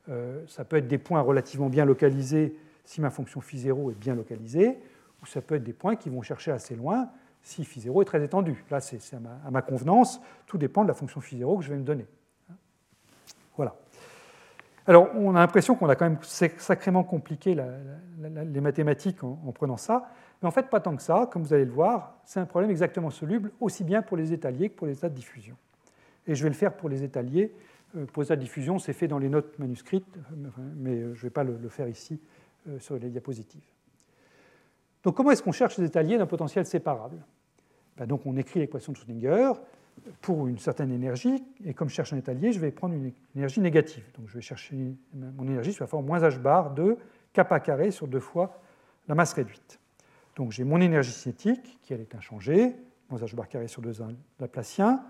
Euh, ça peut être des points relativement bien localisés si ma fonction phi0 est bien localisée, ou ça peut être des points qui vont chercher assez loin, si phi 0 est très étendu. Là, c'est à, ma convenance, tout dépend de la fonction phi 0 que je vais me donner. Voilà. Alors, on a l'impression qu'on a quand même sacrément compliqué les mathématiques en, prenant ça, mais en fait, pas tant que ça. Comme vous allez le voir, c'est un problème exactement soluble, aussi bien pour les états liés que pour les états de diffusion. Et je vais le faire pour les états liés. Euh, pour les états de diffusion, c'est fait dans les notes manuscrites, mais je ne vais pas le faire ici euh, sur les diapositives. Donc comment est-ce qu'on cherche les états liés d'un potentiel séparable? Ben, Donc on écrit l'équation de Schrödinger pour une certaine énergie, et comme je cherche un état lié, je vais prendre une énergie négative. Donc je vais chercher mon énergie sur la forme moins h bar de kappa carré sur deux fois la masse réduite. Donc j'ai mon énergie cinétique, qui elle est inchangée, moins h bar carré sur 2 Laplacien,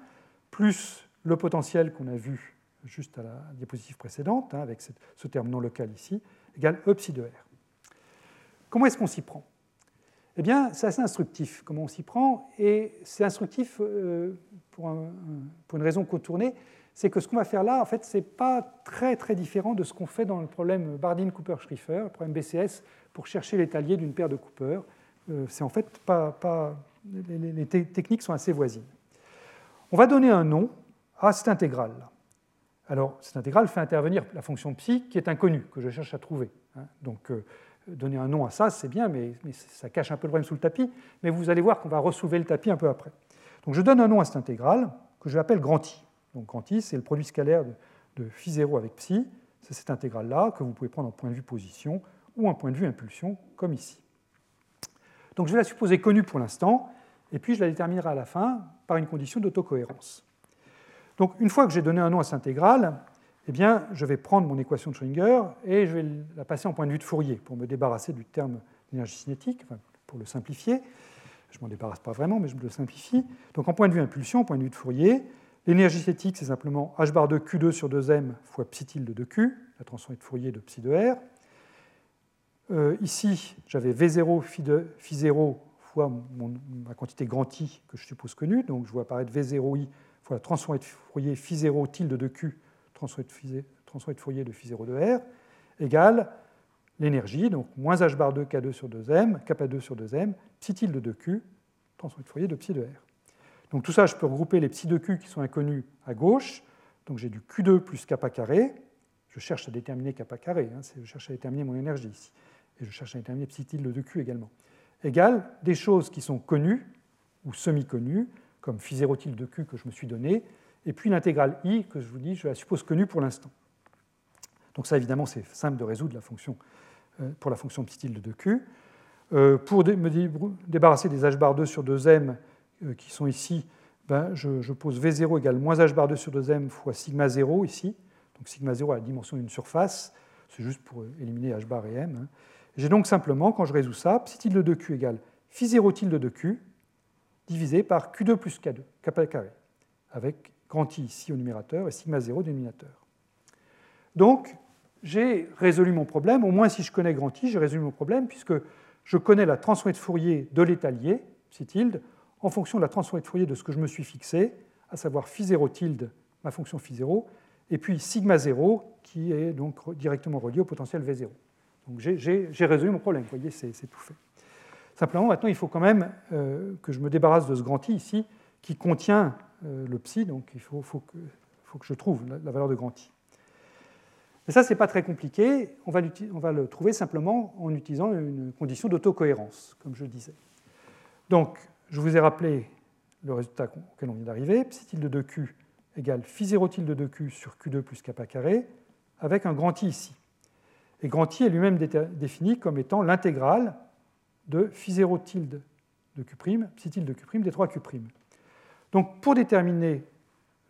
plus le potentiel qu'on a vu juste à la diapositive précédente, hein, avec ce terme non local ici, égale E psi de R. Comment est-ce qu'on s'y prend? Eh bien, c'est assez instructif comment on s'y prend, et c'est instructif euh, pour, une raison contournée, c'est que ce qu'on va faire là, en fait, ce n'est pas très très différent de ce qu'on fait dans le problème Bardeen-Cooper-Schrieffer, le problème BCS, pour chercher l'étalier d'une paire de Cooper. Euh, c'est en fait pas, les, techniques sont assez voisines. On va donner un nom à cette intégrale. Alors, cette intégrale fait intervenir la fonction psi qui est inconnue, que je cherche à trouver. Hein. Donc, euh, donner un nom à ça, c'est bien, mais, ça cache un peu le problème sous le tapis. Mais vous allez voir qu'on va ressoulever le tapis un peu après. Donc je donne un nom à cette intégrale que je l'appelle grand I. Donc grand I, c'est le produit scalaire de, de phi 0 avec psi. C'est cette intégrale-là que vous pouvez prendre en point de vue position ou en point de vue impulsion, comme ici. Donc je vais la supposer connue pour l'instant, et puis je la déterminerai à la fin par une condition d'autocohérence. Donc une fois que j'ai donné un nom à cette intégrale, eh bien, je vais prendre mon équation de Schrödinger et je vais la passer en point de vue de Fourier pour me débarrasser du terme d'énergie cinétique, pour le simplifier. Je ne m'en débarrasse pas vraiment, mais je le simplifie. Donc en point de vue impulsion, en point de vue de Fourier, l'énergie cinétique, c'est simplement h bar de Q2 sur 2m fois psi tilde de Q, la transformée de Fourier de psi de R. Euh, ici, j'avais V0 phi, de, phi 0 fois ma quantité grand I que je suppose connue, donc je vois apparaître V0i fois la transformée de Fourier phi 0 tilde de Q transformée de Fourier de phi 0 de R, égale l'énergie, donc moins h bar 2 k2 sur 2m, kappa 2 sur 2m, psi tilde de q, transformée de Fourier de psi de R. Donc tout ça, je peux regrouper les psi de q qui sont inconnus à gauche. Donc j'ai du q2 plus kappa carré. Je cherche à déterminer kappa carré, hein, je cherche à déterminer mon énergie ici. Et je cherche à déterminer psi tilde de q également. Égale des choses qui sont connues ou semi-connues, comme phi 0 tilde de q que je me suis donné, et puis l'intégrale i, que je vous dis, je la suppose connue pour l'instant. Donc ça, évidemment, c'est simple de résoudre euh, pour la fonction petit tilde de q. Euh, pour me débarrasser des h bar 2 sur 2m euh, qui sont ici, ben, je, pose v0 égale moins h bar 2 sur 2m fois sigma 0 ici. Donc sigma 0 à la dimension d'une surface, c'est juste pour éliminer h bar et m. Hein. J'ai donc simplement, quand je résous ça, psi tilde de q égale phi 0 tilde de q divisé par q2 plus k2, kappa carré, avec grand I ici au numérateur et sigma 0 au dénominateur. Donc, j'ai résolu mon problème, au moins si je connais grand I, j'ai résolu mon problème, puisque je connais la transformée de Fourier de l'état lié, psi tilde, en fonction de la transformée de Fourier de ce que je me suis fixé, à savoir phi 0 tilde, ma fonction phi 0, et puis sigma 0, qui est donc directement relié au potentiel V0. Donc j'ai résolu mon problème, vous voyez, c'est tout fait. Simplement, maintenant, il faut quand même euh, que je me débarrasse de ce grand I ici, qui contient le psi, donc il faut, que, je trouve la, valeur de grand I. Mais ça, ce n'est pas très compliqué, on va, on va, le trouver simplement en utilisant une condition d'autocohérence, comme je disais. Donc, je vous ai rappelé le résultat auquel on vient d'arriver, psi tilde de q égale phi 0 tilde de q sur q2 plus kappa carré, avec un grand I ici. Et grand I est lui-même défini comme étant l'intégrale de phi 0 tilde de q', psi tilde de q' des 3 q'. Donc pour déterminer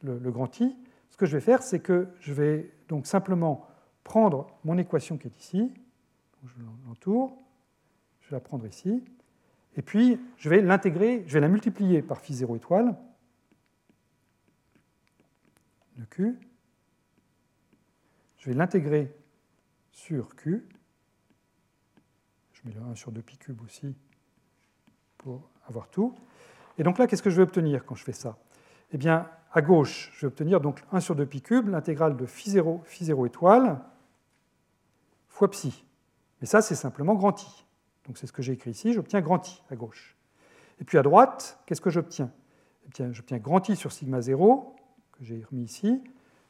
le, grand I, ce que je vais faire, c'est que je vais donc simplement prendre mon équation qui est ici, je l'entoure, je vais la prendre ici, et puis je vais l'intégrer, je vais la multiplier par phi 0 étoile de Q, je vais l'intégrer sur Q, je mets le 1 sur 2 pi cube aussi pour avoir tout, et donc là, qu'est-ce que je vais obtenir quand je fais ça? Eh bien, à gauche, je vais obtenir donc 1 sur 2 pi cube, l'intégrale de phi 0, phi 0 étoile, fois psi. Mais ça, c'est simplement grand I. Donc c'est ce que j'ai écrit ici, j'obtiens grand I à gauche. Et puis à droite, qu'est-ce que j'obtiens? Eh J'obtiens grand I sur sigma 0, que j'ai remis ici.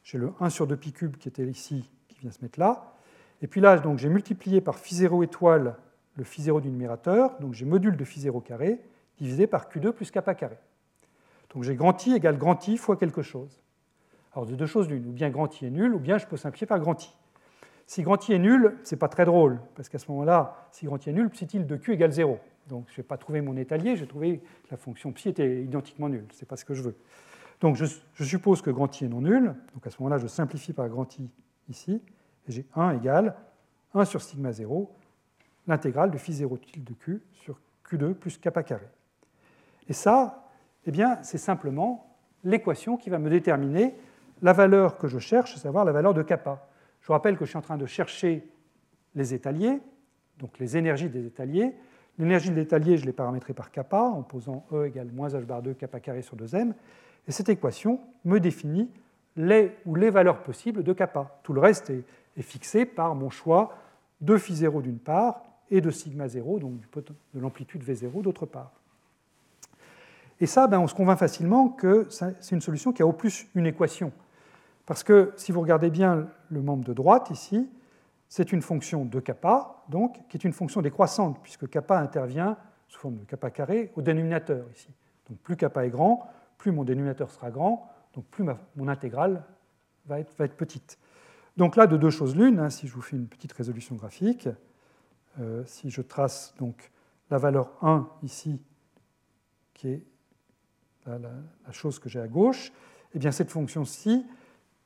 J'ai le 1 sur 2 pi cube qui était ici, qui vient se mettre là. Et puis là, j'ai multiplié par phi 0 étoile le phi 0 du numérateur, donc j'ai module de phi 0 carré, divisé par Q2 plus kappa carré. Donc j'ai grand I égale grand I fois quelque chose. Alors de deux choses l'une, ou bien grand I est nul, ou bien je peux simplifier par grand I. Si grand I est nul, ce n'est pas très drôle, parce qu'à ce moment-là, si grand I est nul, psi tilde de Q égale 0. Donc je ne vais pas trouver mon étalier, j'ai trouvé que la fonction psi était identiquement nulle. Ce n'est pas ce que je veux. Donc je, je, suppose que grand I est non nul. Donc à ce moment-là, je simplifie par grand I ici, et j'ai 1 égale 1 sur sigma 0, l'intégrale de phi 0 tilde de Q sur Q2 plus kappa carré. Et ça, eh bien, c'est simplement l'équation qui va me déterminer la valeur que je cherche, à savoir la valeur de kappa. Je vous rappelle que je suis en train de chercher les étaliers, donc les énergies des étaliers. L'énergie de l'étalier, je l'ai paramétrée par kappa en posant E égale moins h bar 2 kappa carré sur 2m. Et cette équation me définit les ou les valeurs possibles de kappa. Tout le reste est, fixé par mon choix de phi 0 d'une part et de sigma 0, donc de l'amplitude V0 d'autre part. Et ça, ben, on se convainc facilement que c'est une solution qui a au plus une équation. Parce que si vous regardez bien le membre de droite ici, c'est une fonction de kappa, donc, qui est une fonction décroissante, puisque kappa intervient sous forme de kappa carré au dénominateur ici. Donc plus kappa est grand, plus mon dénominateur sera grand, donc plus mon intégrale va être, petite. Donc là, de deux choses l'une, hein, si je vous fais une petite résolution graphique, euh, si je trace donc la valeur 1 ici, qui est la, chose que j'ai à gauche, eh bien cette fonction-ci,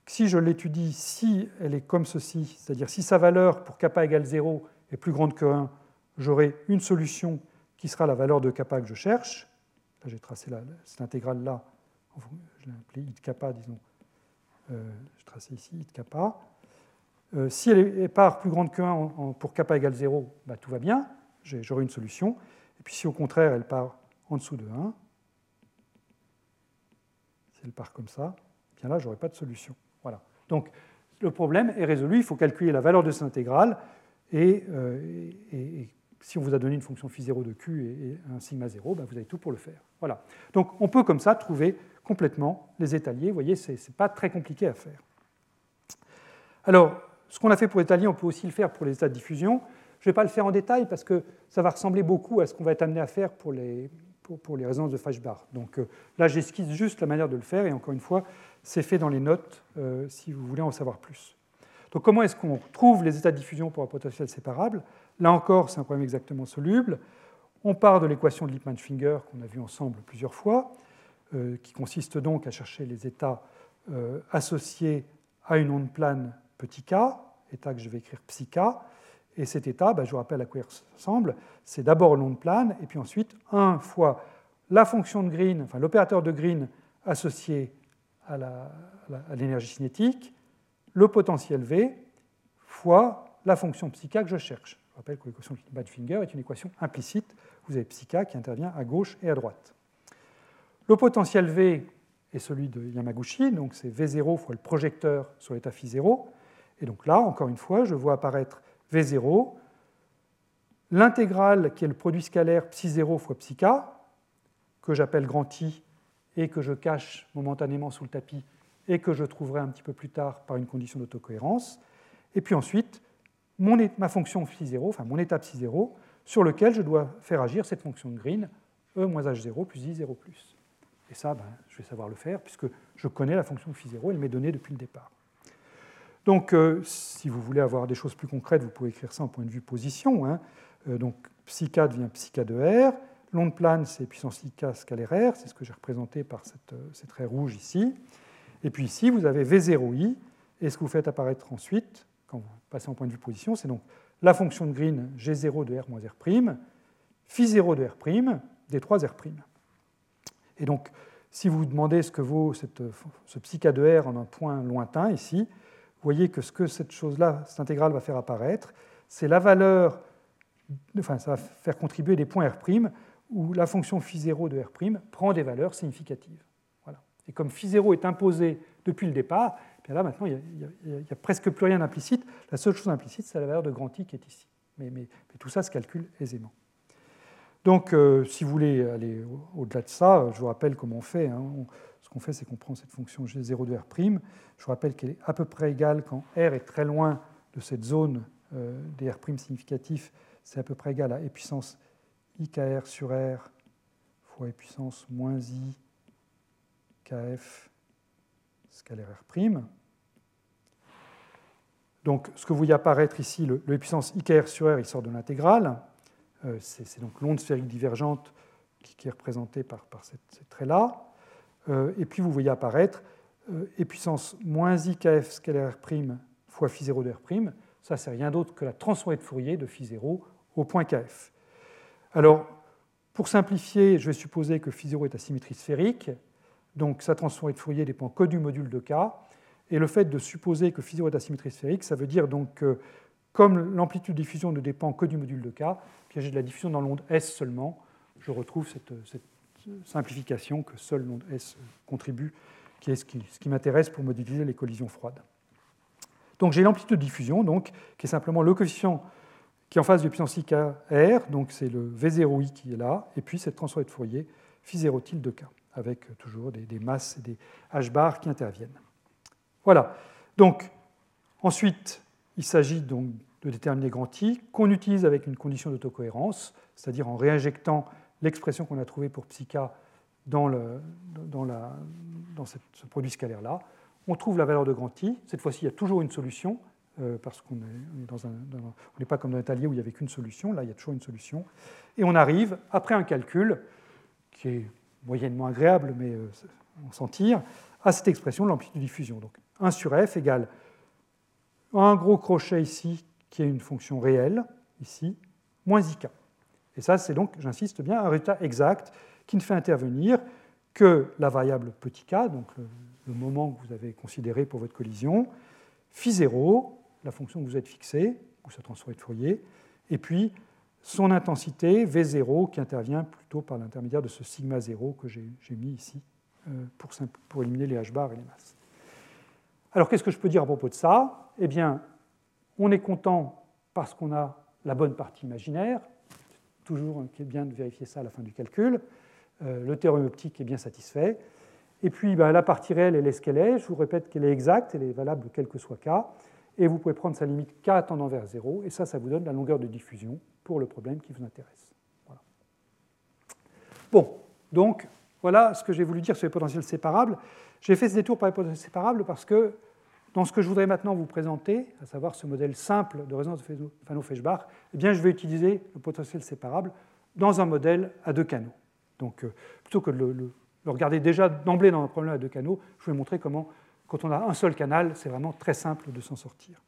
si je l'étudie, si elle est comme ceci, c'est-à-dire si sa valeur pour kappa égale 0 est plus grande que 1, j'aurai une solution qui sera la valeur de kappa que je cherche. Là, j'ai tracé cette intégrale-là, je l'ai appelée i kappa, disons. Euh, je tracé ici i kappa. Euh, si elle est part plus grande que 1 pour kappa égale 0, bah, tout va bien, j'aurai une solution. Et puis si au contraire elle part en dessous de 1, elle part comme ça, bien là, je n'aurai pas de solution. Voilà. Donc, le problème est résolu. Il faut calculer la valeur de cette intégrale. Euh, et, si on vous a donné une fonction phi 0 de q et, un sigma 0, ben vous avez tout pour le faire. Voilà. Donc, on peut comme ça trouver complètement les étaliers. Vous voyez, ce n'est pas très compliqué à faire. Alors, ce qu'on a fait pour les étaliers, on peut aussi le faire pour les états de diffusion. Je ne vais pas le faire en détail parce que ça va ressembler beaucoup à ce qu'on va être amené à faire pour les, pour, les résonances de Fleischbach. Donc euh, là, j'esquisse juste la manière de le faire, et encore une fois, c'est fait dans les notes euh, si vous voulez en savoir plus. Donc comment est-ce qu'on trouve les états de diffusion pour un potentiel séparable? Là encore, c'est un problème exactement soluble. On part de l'équation de Lippmann-Schwinger qu'on a vue ensemble plusieurs fois, euh, qui consiste donc à chercher les états associés à une onde plane petit k, état que je vais écrire psi k, et cet état, ben, je vous rappelle à quoi il ressemble, c'est d'abord l'onde plane, et puis ensuite 1 fois la fonction de Green, enfin l'opérateur de Green associé à l'énergie cinétique, le potentiel V, fois la fonction psica que je cherche. Je rappelle que l'équation de Badfinger est une équation implicite. Vous avez psica qui intervient à gauche et à droite. Le potentiel V est celui de Yamaguchi, donc c'est V0 fois le projecteur sur l'état phi 0. Et donc là, encore une fois, je vois apparaître V0, l'intégrale qui est le produit scalaire psi0 fois psi-k, que j'appelle grand I et que je cache momentanément sous le tapis et que je trouverai un petit peu plus tard par une condition d'autocohérence. Et puis ensuite, mon, ma fonction psi0, enfin mon état psi0, sur lequel je dois faire agir cette fonction de Green, E moins H0 plus I0 plus. Et ça, ben, je vais savoir le faire puisque je connais la fonction phi0, elle m'est donnée depuis le départ. Donc, euh, si vous voulez avoir des choses plus concrètes, vous pouvez écrire ça en point de vue position. Hein. Euh, donc, psi devient psi de R. L'onde plane, c'est puissance i k scalaire R. C'est ce que j'ai représenté par cette, euh, cette raie rouge ici. Et puis ici, vous avez V0i. Et ce que vous faites apparaître ensuite, quand vous passez en point de vue position, c'est donc la fonction de Green G0 de R moins R', phi 0 de R', D3 R'. Et donc, si vous vous demandez ce que vaut cette, ce psi de R en un point lointain ici, voyez que ce que cette chose-là, cette intégrale va faire apparaître, c'est la valeur, enfin ça va faire contribuer des points R' où la fonction phi0 de R' prend des valeurs significatives. Voilà. Et comme phi0 est imposé depuis le départ, eh là maintenant il n'y a, presque plus rien d'implicite. La seule chose implicite, c'est la valeur de grand I qui est ici. Mais, tout ça se calcule aisément. Donc, euh, si vous voulez aller au-delà de ça, je vous rappelle comment on fait. Hein. Qu'on fait, c'est qu'on prend cette fonction G0 de R'. Je vous rappelle qu'elle est à peu près égale quand R est très loin de cette zone euh, des R' significatifs. C'est à peu près égal à e puissance IKR sur R fois e puissance moins I KF scalaire R'. Donc, ce que vous voyez apparaître ici, le, e puissance IKR sur R, il sort de l'intégrale. Euh, c'est donc l'onde sphérique divergente qui, est représentée par, ces, traits-là. Euh, et puis vous voyez apparaître euh, e puissance moins i kf scalaire r' fois phi 0 de r'. Ça, c'est rien d'autre que la transformée de Fourier de phi 0 au point kf. Alors, pour simplifier, je vais supposer que phi 0 est à symétrie sphérique. Donc, sa transformée de Fourier dépend que du module de k. Et le fait de supposer que phi 0 est à symétrie sphérique, ça veut dire donc que comme l'amplitude de diffusion ne dépend que du module de K, puis j'ai de la diffusion dans l'onde S seulement, je retrouve cette, simplification que l'onde S contribue, qui est ce qui, m'intéresse pour modéliser les collisions froides. Donc j'ai l'amplitude de diffusion, donc, qui est simplement le coefficient qui est en face de puissance IKR, donc c'est le V0i qui est là, et puis cette transformée de Fourier phi 0 tilde de K, avec toujours des, masses et des h bar qui interviennent. Voilà. Donc, ensuite, il s'agit donc de déterminer grand I qu'on utilise avec une condition d'autocohérence, c'est-à-dire en réinjectant l'expression qu'on a trouvée pour psi dans, le, dans, ce produit scalaire-là. On trouve la valeur de grand I. Cette fois-ci, il y a toujours une solution, euh, parce qu'on n'est pas comme dans un où il n'y avait qu'une solution. Là, il y a toujours une solution. Et on arrive, après un calcul, qui est moyennement agréable, mais euh, on s'en tire, à cette expression de l'amplitude de diffusion. Donc 1 sur f égale un gros crochet ici qui est une fonction réelle, ici, moins ik. Et ça, c'est donc, j'insiste bien, un résultat exact qui ne fait intervenir que la variable petit k, donc le, moment que vous avez considéré pour votre collision, phi 0, la fonction que vous êtes fixée, ou sa transformée de Fourier, et puis son intensité V0 qui intervient plutôt par l'intermédiaire de ce sigma 0 que j'ai mis ici euh, pour, pour éliminer les h bar et les masses. Alors qu'est-ce que je peux dire à propos de ça? Eh bien, on est content parce qu'on a la bonne partie imaginaire. Toujours bien de vérifier ça à la fin du calcul. Euh, le théorème optique est bien satisfait. Et puis ben, la partie réelle, elle est ce qu'elle est. Je vous répète qu'elle est exacte, elle est valable quel que soit k. Et vous pouvez prendre sa limite k tendant vers 0. Et ça, ça vous donne la longueur de diffusion pour le problème qui vous intéresse. Bon, donc voilà ce que j'ai voulu dire sur les potentiels séparables. J'ai fait ce détour par les potentiels séparables parce que dans ce que je voudrais maintenant vous présenter, à savoir ce modèle simple de résonance de Fano-Feshbach, eh je vais utiliser le potentiel séparable dans un modèle à deux canaux. Donc, euh, plutôt que de le, regarder déjà d'emblée dans un problème à deux canaux, je vais montrer comment, quand on a un seul canal, c'est vraiment très simple de s'en sortir.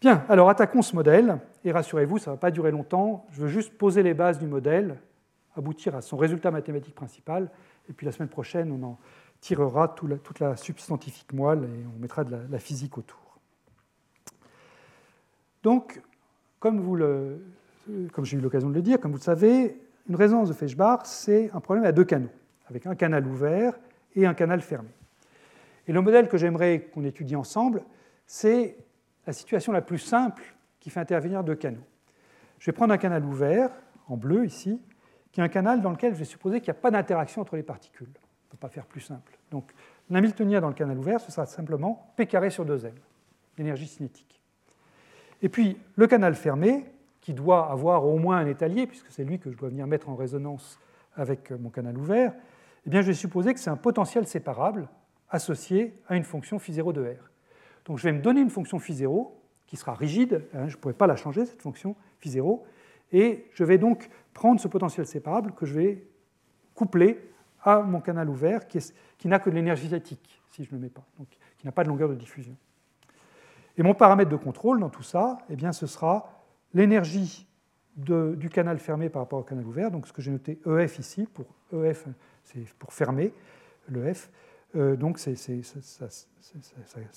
Bien, alors attaquons ce modèle, et rassurez-vous, ça ne va pas durer longtemps. Je veux juste poser les bases du modèle, aboutir à son résultat mathématique principal, et puis la semaine prochaine, on en tirera toute la substantifique moelle et on mettra de la, physique autour. Donc, comme, j'ai eu l'occasion de le dire, comme vous le savez, une résonance de Feshbach, c'est un problème à deux canaux, avec un canal ouvert et un canal fermé. Et le modèle que j'aimerais qu'on étudie ensemble, c'est la situation la plus simple qui fait intervenir deux canaux. Je vais prendre un canal ouvert, en bleu ici, qui est un canal dans lequel je vais supposer qu'il n'y a pas d'interaction entre les particules. Ne peut pas faire plus simple. Donc l'hamiltonien dans le canal ouvert, ce sera simplement P carré sur 2M, l'énergie cinétique. Et puis le canal fermé, qui doit avoir au moins un étalier, puisque c'est lui que je dois venir mettre en résonance avec mon canal ouvert, eh bien, je vais supposer que c'est un potentiel séparable associé à une fonction phi0 de R. Donc je vais me donner une fonction phi0 qui sera rigide, hein, je ne pourrai pas la changer, cette fonction phi0, et je vais donc prendre ce potentiel séparable que je vais coupler à mon canal ouvert qui, n'a que de l'énergie statique, si je ne le mets pas, qui n'a pas de longueur de diffusion. Et mon paramètre de contrôle dans tout ça, eh bien, ce sera l'énergie du canal fermé par rapport au canal ouvert, donc ce que j'ai noté EF ici, pour EF, c'est pour fermer, le F, euh, donc ça,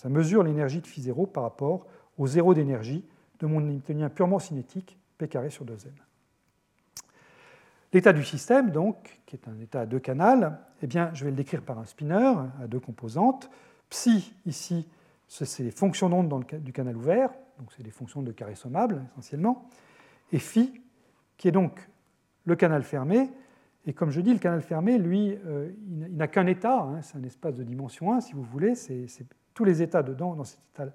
mesure l'énergie de phi 0 par rapport au zéro d'énergie de mon Newtonien purement cinétique, P carré sur 2m. L'état du système, donc, qui est un état à deux canals, eh bien, je vais le décrire par un spinner à deux composantes. Psi, ici, c'est les fonctions d'onde du canal ouvert, donc c'est des fonctions de carré sommable essentiellement, et phi, qui est donc le canal fermé. Et comme je dis, le canal fermé, lui, euh, il n'a qu'un état, hein, c'est un espace de dimension 1, si vous voulez, c'est tous les états dedans, dans cet, dans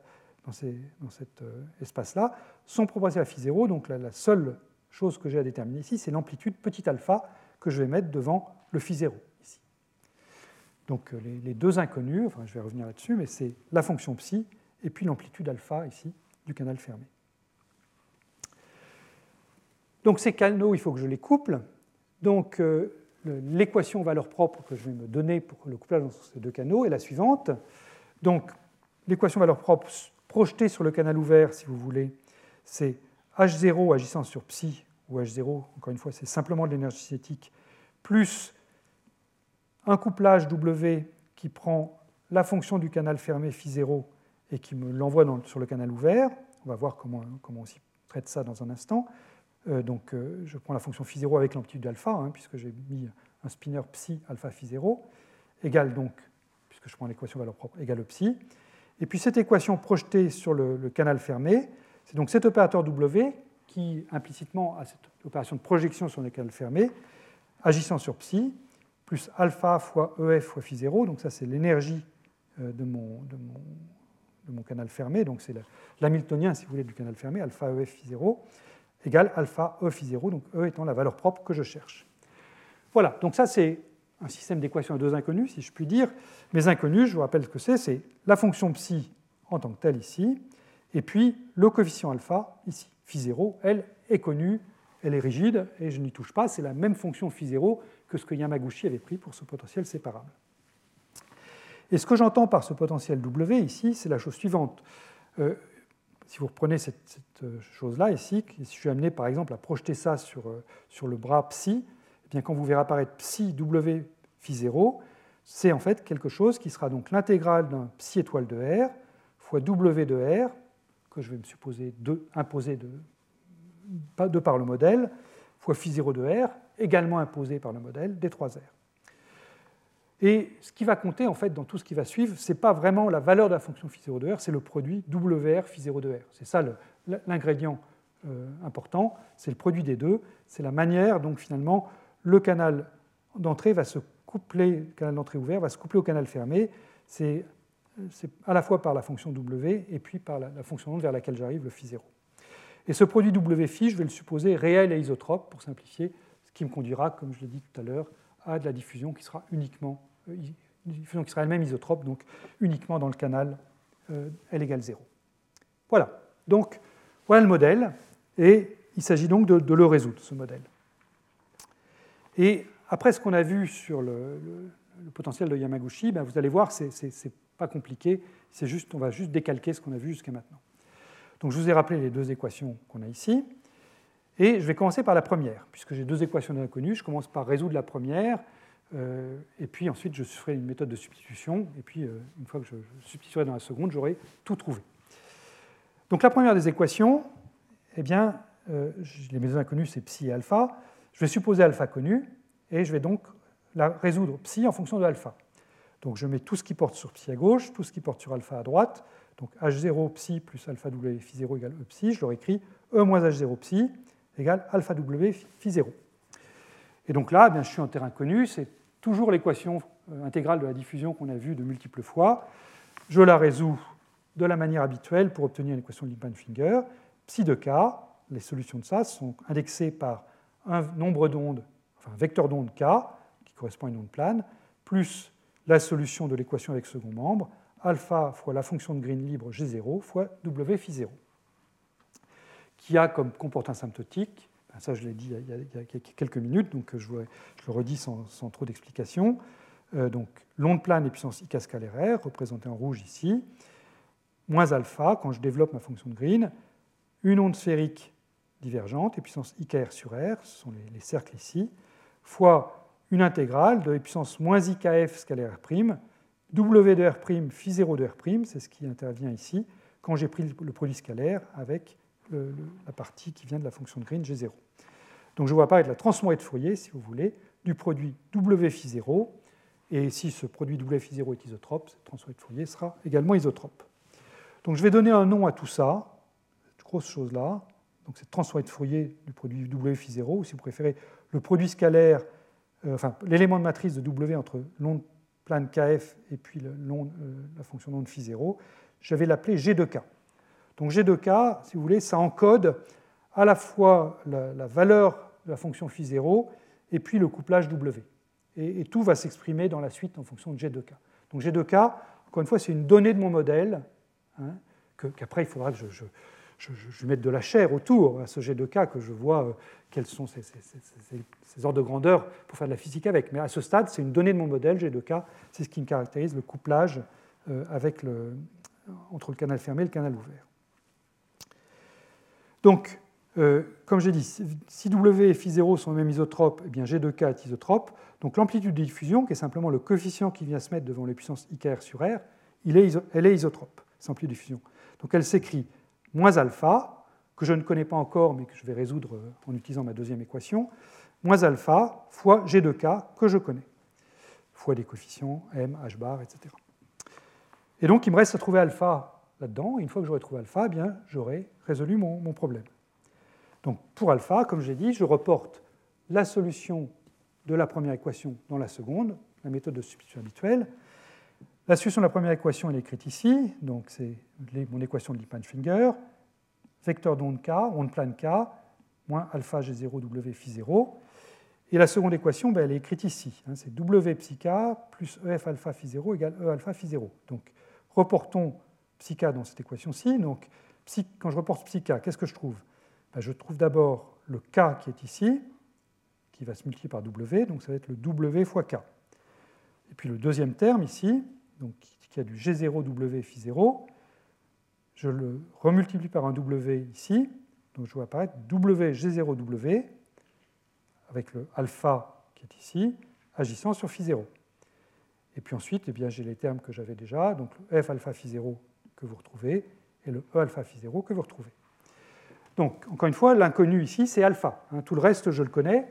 dans cet euh, espace-là, sont proportionnels à phi 0. Donc la, seule chose que j'ai à déterminer ici, c'est l'amplitude petit alpha que je vais mettre devant le phi 0 ici. Donc euh, les, deux inconnus, enfin je vais revenir là-dessus, mais c'est la fonction psi et puis l'amplitude alpha ici du canal fermé. Donc ces canaux, il faut que je les couple. Donc euh, l'équation valeur propre que je vais me donner pour le couplage entre ces deux canaux est la suivante. Donc l'équation valeur propre projetée sur le canal ouvert, si vous voulez, c'est H0 agissant sur psi, ou H0, encore une fois, c'est simplement de l'énergie cinétique, plus un couplage W qui prend la fonction du canal fermé phi 0 et qui me l'envoie sur le canal ouvert. On va voir comment, on s'y traite ça dans un instant. Euh, donc euh, je prends la fonction phi 0 avec l'amplitude alpha, hein, puisque j'ai mis un spinner psi alpha phi 0, égale donc, puisque je prends l'équation valeur propre, égale psi. Et puis cette équation projetée sur le, canal fermé, c'est donc cet opérateur W qui implicitement a cette opération de projection sur le canal fermé, agissant sur psi, plus alpha fois EF fois phi 0, donc ça c'est l'énergie euh, de mon, de, mon, de mon, canal fermé, donc c'est l'hamiltonien si vous voulez du canal fermé, alpha EF phi 0, égale alpha E phi 0, donc E étant la valeur propre que je cherche. Voilà, donc ça c'est un système d'équations à deux inconnus, si je puis dire. Mes inconnus, je vous rappelle ce que c'est, c'est la fonction psi en tant que telle ici, et puis le coefficient alpha ici. Phi 0, elle est connue, elle est rigide, et je n'y touche pas, c'est la même fonction phi 0 que ce que Yamaguchi avait pris pour ce potentiel séparable. Et ce que j'entends par ce potentiel W ici, c'est la chose suivante. Euh, si vous reprenez cette, euh, chose-là ici, si je suis amené par exemple à projeter ça sur, euh, sur le bras psi, eh bien, quand vous verrez apparaître psi w phi 0, c'est en fait quelque chose qui sera donc l'intégrale d'un psi étoile de R fois w de R, que je vais me supposer de, imposer de, de par le modèle, fois phi 0 de R, également imposé par le modèle des 3 R. Et ce qui va compter en fait dans tout ce qui va suivre, ce n'est pas vraiment la valeur de la fonction phi 0 de R, c'est le produit WR phi 0 de R. C'est ça l'ingrédient euh, important, c'est le produit des deux, c'est la manière dont finalement le canal d'entrée va se coupler, le canal d'entrée ouvert va se coupler au canal fermé. C'est à la fois par la fonction W et puis par la, fonction onde vers laquelle j'arrive, le phi 0. Et ce produit W phi, je vais le supposer réel et isotrope pour simplifier, ce qui me conduira, comme je l'ai dit tout à l'heure, à de la diffusion qui sera uniquement une diffusion qui sera elle-même isotrope, donc uniquement dans le canal euh, L égale 0. Voilà, donc voilà le modèle, et il s'agit donc de, le résoudre, ce modèle. Et après ce qu'on a vu sur le, potentiel de Yamaguchi, ben vous allez voir, ce n'est pas compliqué, juste, on va juste décalquer ce qu'on a vu jusqu'à maintenant. Donc je vous ai rappelé les deux équations qu'on a ici, et je vais commencer par la première, puisque j'ai deux équations inconnues, je commence par résoudre la première, euh, et puis ensuite, je ferai une méthode de substitution. Et puis, euh, une fois que je, substituerai dans la seconde, j'aurai tout trouvé. Donc la première des équations, eh bien, euh, les méthodes inconnues, c'est psi et alpha. Je vais supposer alpha connu, et je vais donc la résoudre psi en fonction de alpha. Donc je mets tout ce qui porte sur psi à gauche, tout ce qui porte sur alpha à droite. Donc h0 psi plus alpha w phi 0 égale e psi. Je leur écris e moins h0 psi égale alpha w phi 0. Et donc là, eh bien, je suis en terrain connu, c'est toujours l'équation euh, intégrale de la diffusion qu'on a vue de multiples fois. Je la résous de la manière habituelle pour obtenir l'équation de Lippmann-Finger. Psi de k, les solutions de ça sont indexées par un nombre d'ondes, enfin un vecteur d'onde k, qui correspond à une onde plane, plus la solution de l'équation avec second membre, alpha fois la fonction de Green libre G0 fois W phi 0, qui a comme comportement asymptotique ça, je l'ai dit il y, a, quelques minutes, donc je, le redis sans, trop d'explications. Euh, donc, l'onde plane et puissance IK scalaire R, représentée en rouge ici, moins alpha, quand je développe ma fonction de Green, une onde sphérique divergente et puissance IKR sur R, ce sont les, cercles ici, fois une intégrale de puissance moins IKF scalaire R', W de R', phi 0 de R', c'est ce qui intervient ici, quand j'ai pris le produit scalaire avec la partie qui vient de la fonction de Green G0. Donc je vois apparaître la transformée de Fourier, si vous voulez, du produit W phi 0. Et si ce produit W phi 0 est isotrope, cette transformée de Fourier sera également isotrope. Donc je vais donner un nom à tout ça, cette grosse chose-là. Donc cette transformée de Fourier du produit W phi 0, ou si vous préférez, le produit scalaire, enfin l'élément de matrice de W entre l'onde plane KF et puis la fonction d'onde phi 0, je vais l'appeler G de K. Donc G de K, si vous voulez, ça encode à la fois la, valeur de la fonction phi 0 et puis le couplage W. Et, tout va s'exprimer dans la suite en fonction de G de K. Donc G de K, encore une fois, c'est une donnée de mon modèle, hein, qu'après il faudra que je, je, mette de la chair autour à ce G de K, que je vois euh, quels sont ces, ordres de grandeur pour faire de la physique avec. Mais à ce stade, c'est une donnée de mon modèle, G de K, c'est ce qui me caractérise le couplage euh, entre le canal fermé et le canal ouvert. Donc, euh, comme j'ai dit, si W et phi0 sont les mêmes isotropes, eh bien G de K est isotrope. Donc l'amplitude de diffusion, qui est simplement le coefficient qui vient se mettre devant les puissances IKR sur R, elle est isotrope, cette amplitude de diffusion. Donc elle s'écrit moins alpha, que je ne connais pas encore, mais que je vais résoudre euh, en utilisant ma deuxième équation, moins alpha fois G de K, que je connais, fois des coefficients M, H bar, etc. Et donc il me reste à trouver alpha là-dedans, et une fois que j'aurai trouvé alpha, eh j'aurai résolu mon, mon problème. Donc pour alpha, comme j'ai dit, je reporte la solution de la première équation dans la seconde, la méthode de substitution habituelle. La solution de la première équation est écrite ici, donc c'est mon équation de Lippmann-Schwinger, vecteur d'onde k, onde plane k, moins alpha g0 w phi 0. Et la seconde équation, ben, elle est écrite ici. Hein, c'est w psi k plus ef alpha phi 0 égale e alpha phi 0. Donc reportons psi k dans cette équation-ci. Donc quand je reporte psi k, qu'est-ce que je trouve? Ben, Je trouve d'abord le k qui est ici, qui va se multiplier par w, donc ça va être le w fois k. Et puis le deuxième terme ici, donc, qui a du G0W phi 0. Je le remultiplie par un W ici, donc je vois apparaître WG0W avec le alpha qui est ici, agissant sur phi 0. Et puis ensuite, eh j'ai les termes que j'avais déjà, donc le F alpha phi 0 que vous retrouvez et le E alpha phi 0 que vous retrouvez. Donc, encore une fois, l'inconnu ici, c'est alpha. Hein. tout le reste, je le connais.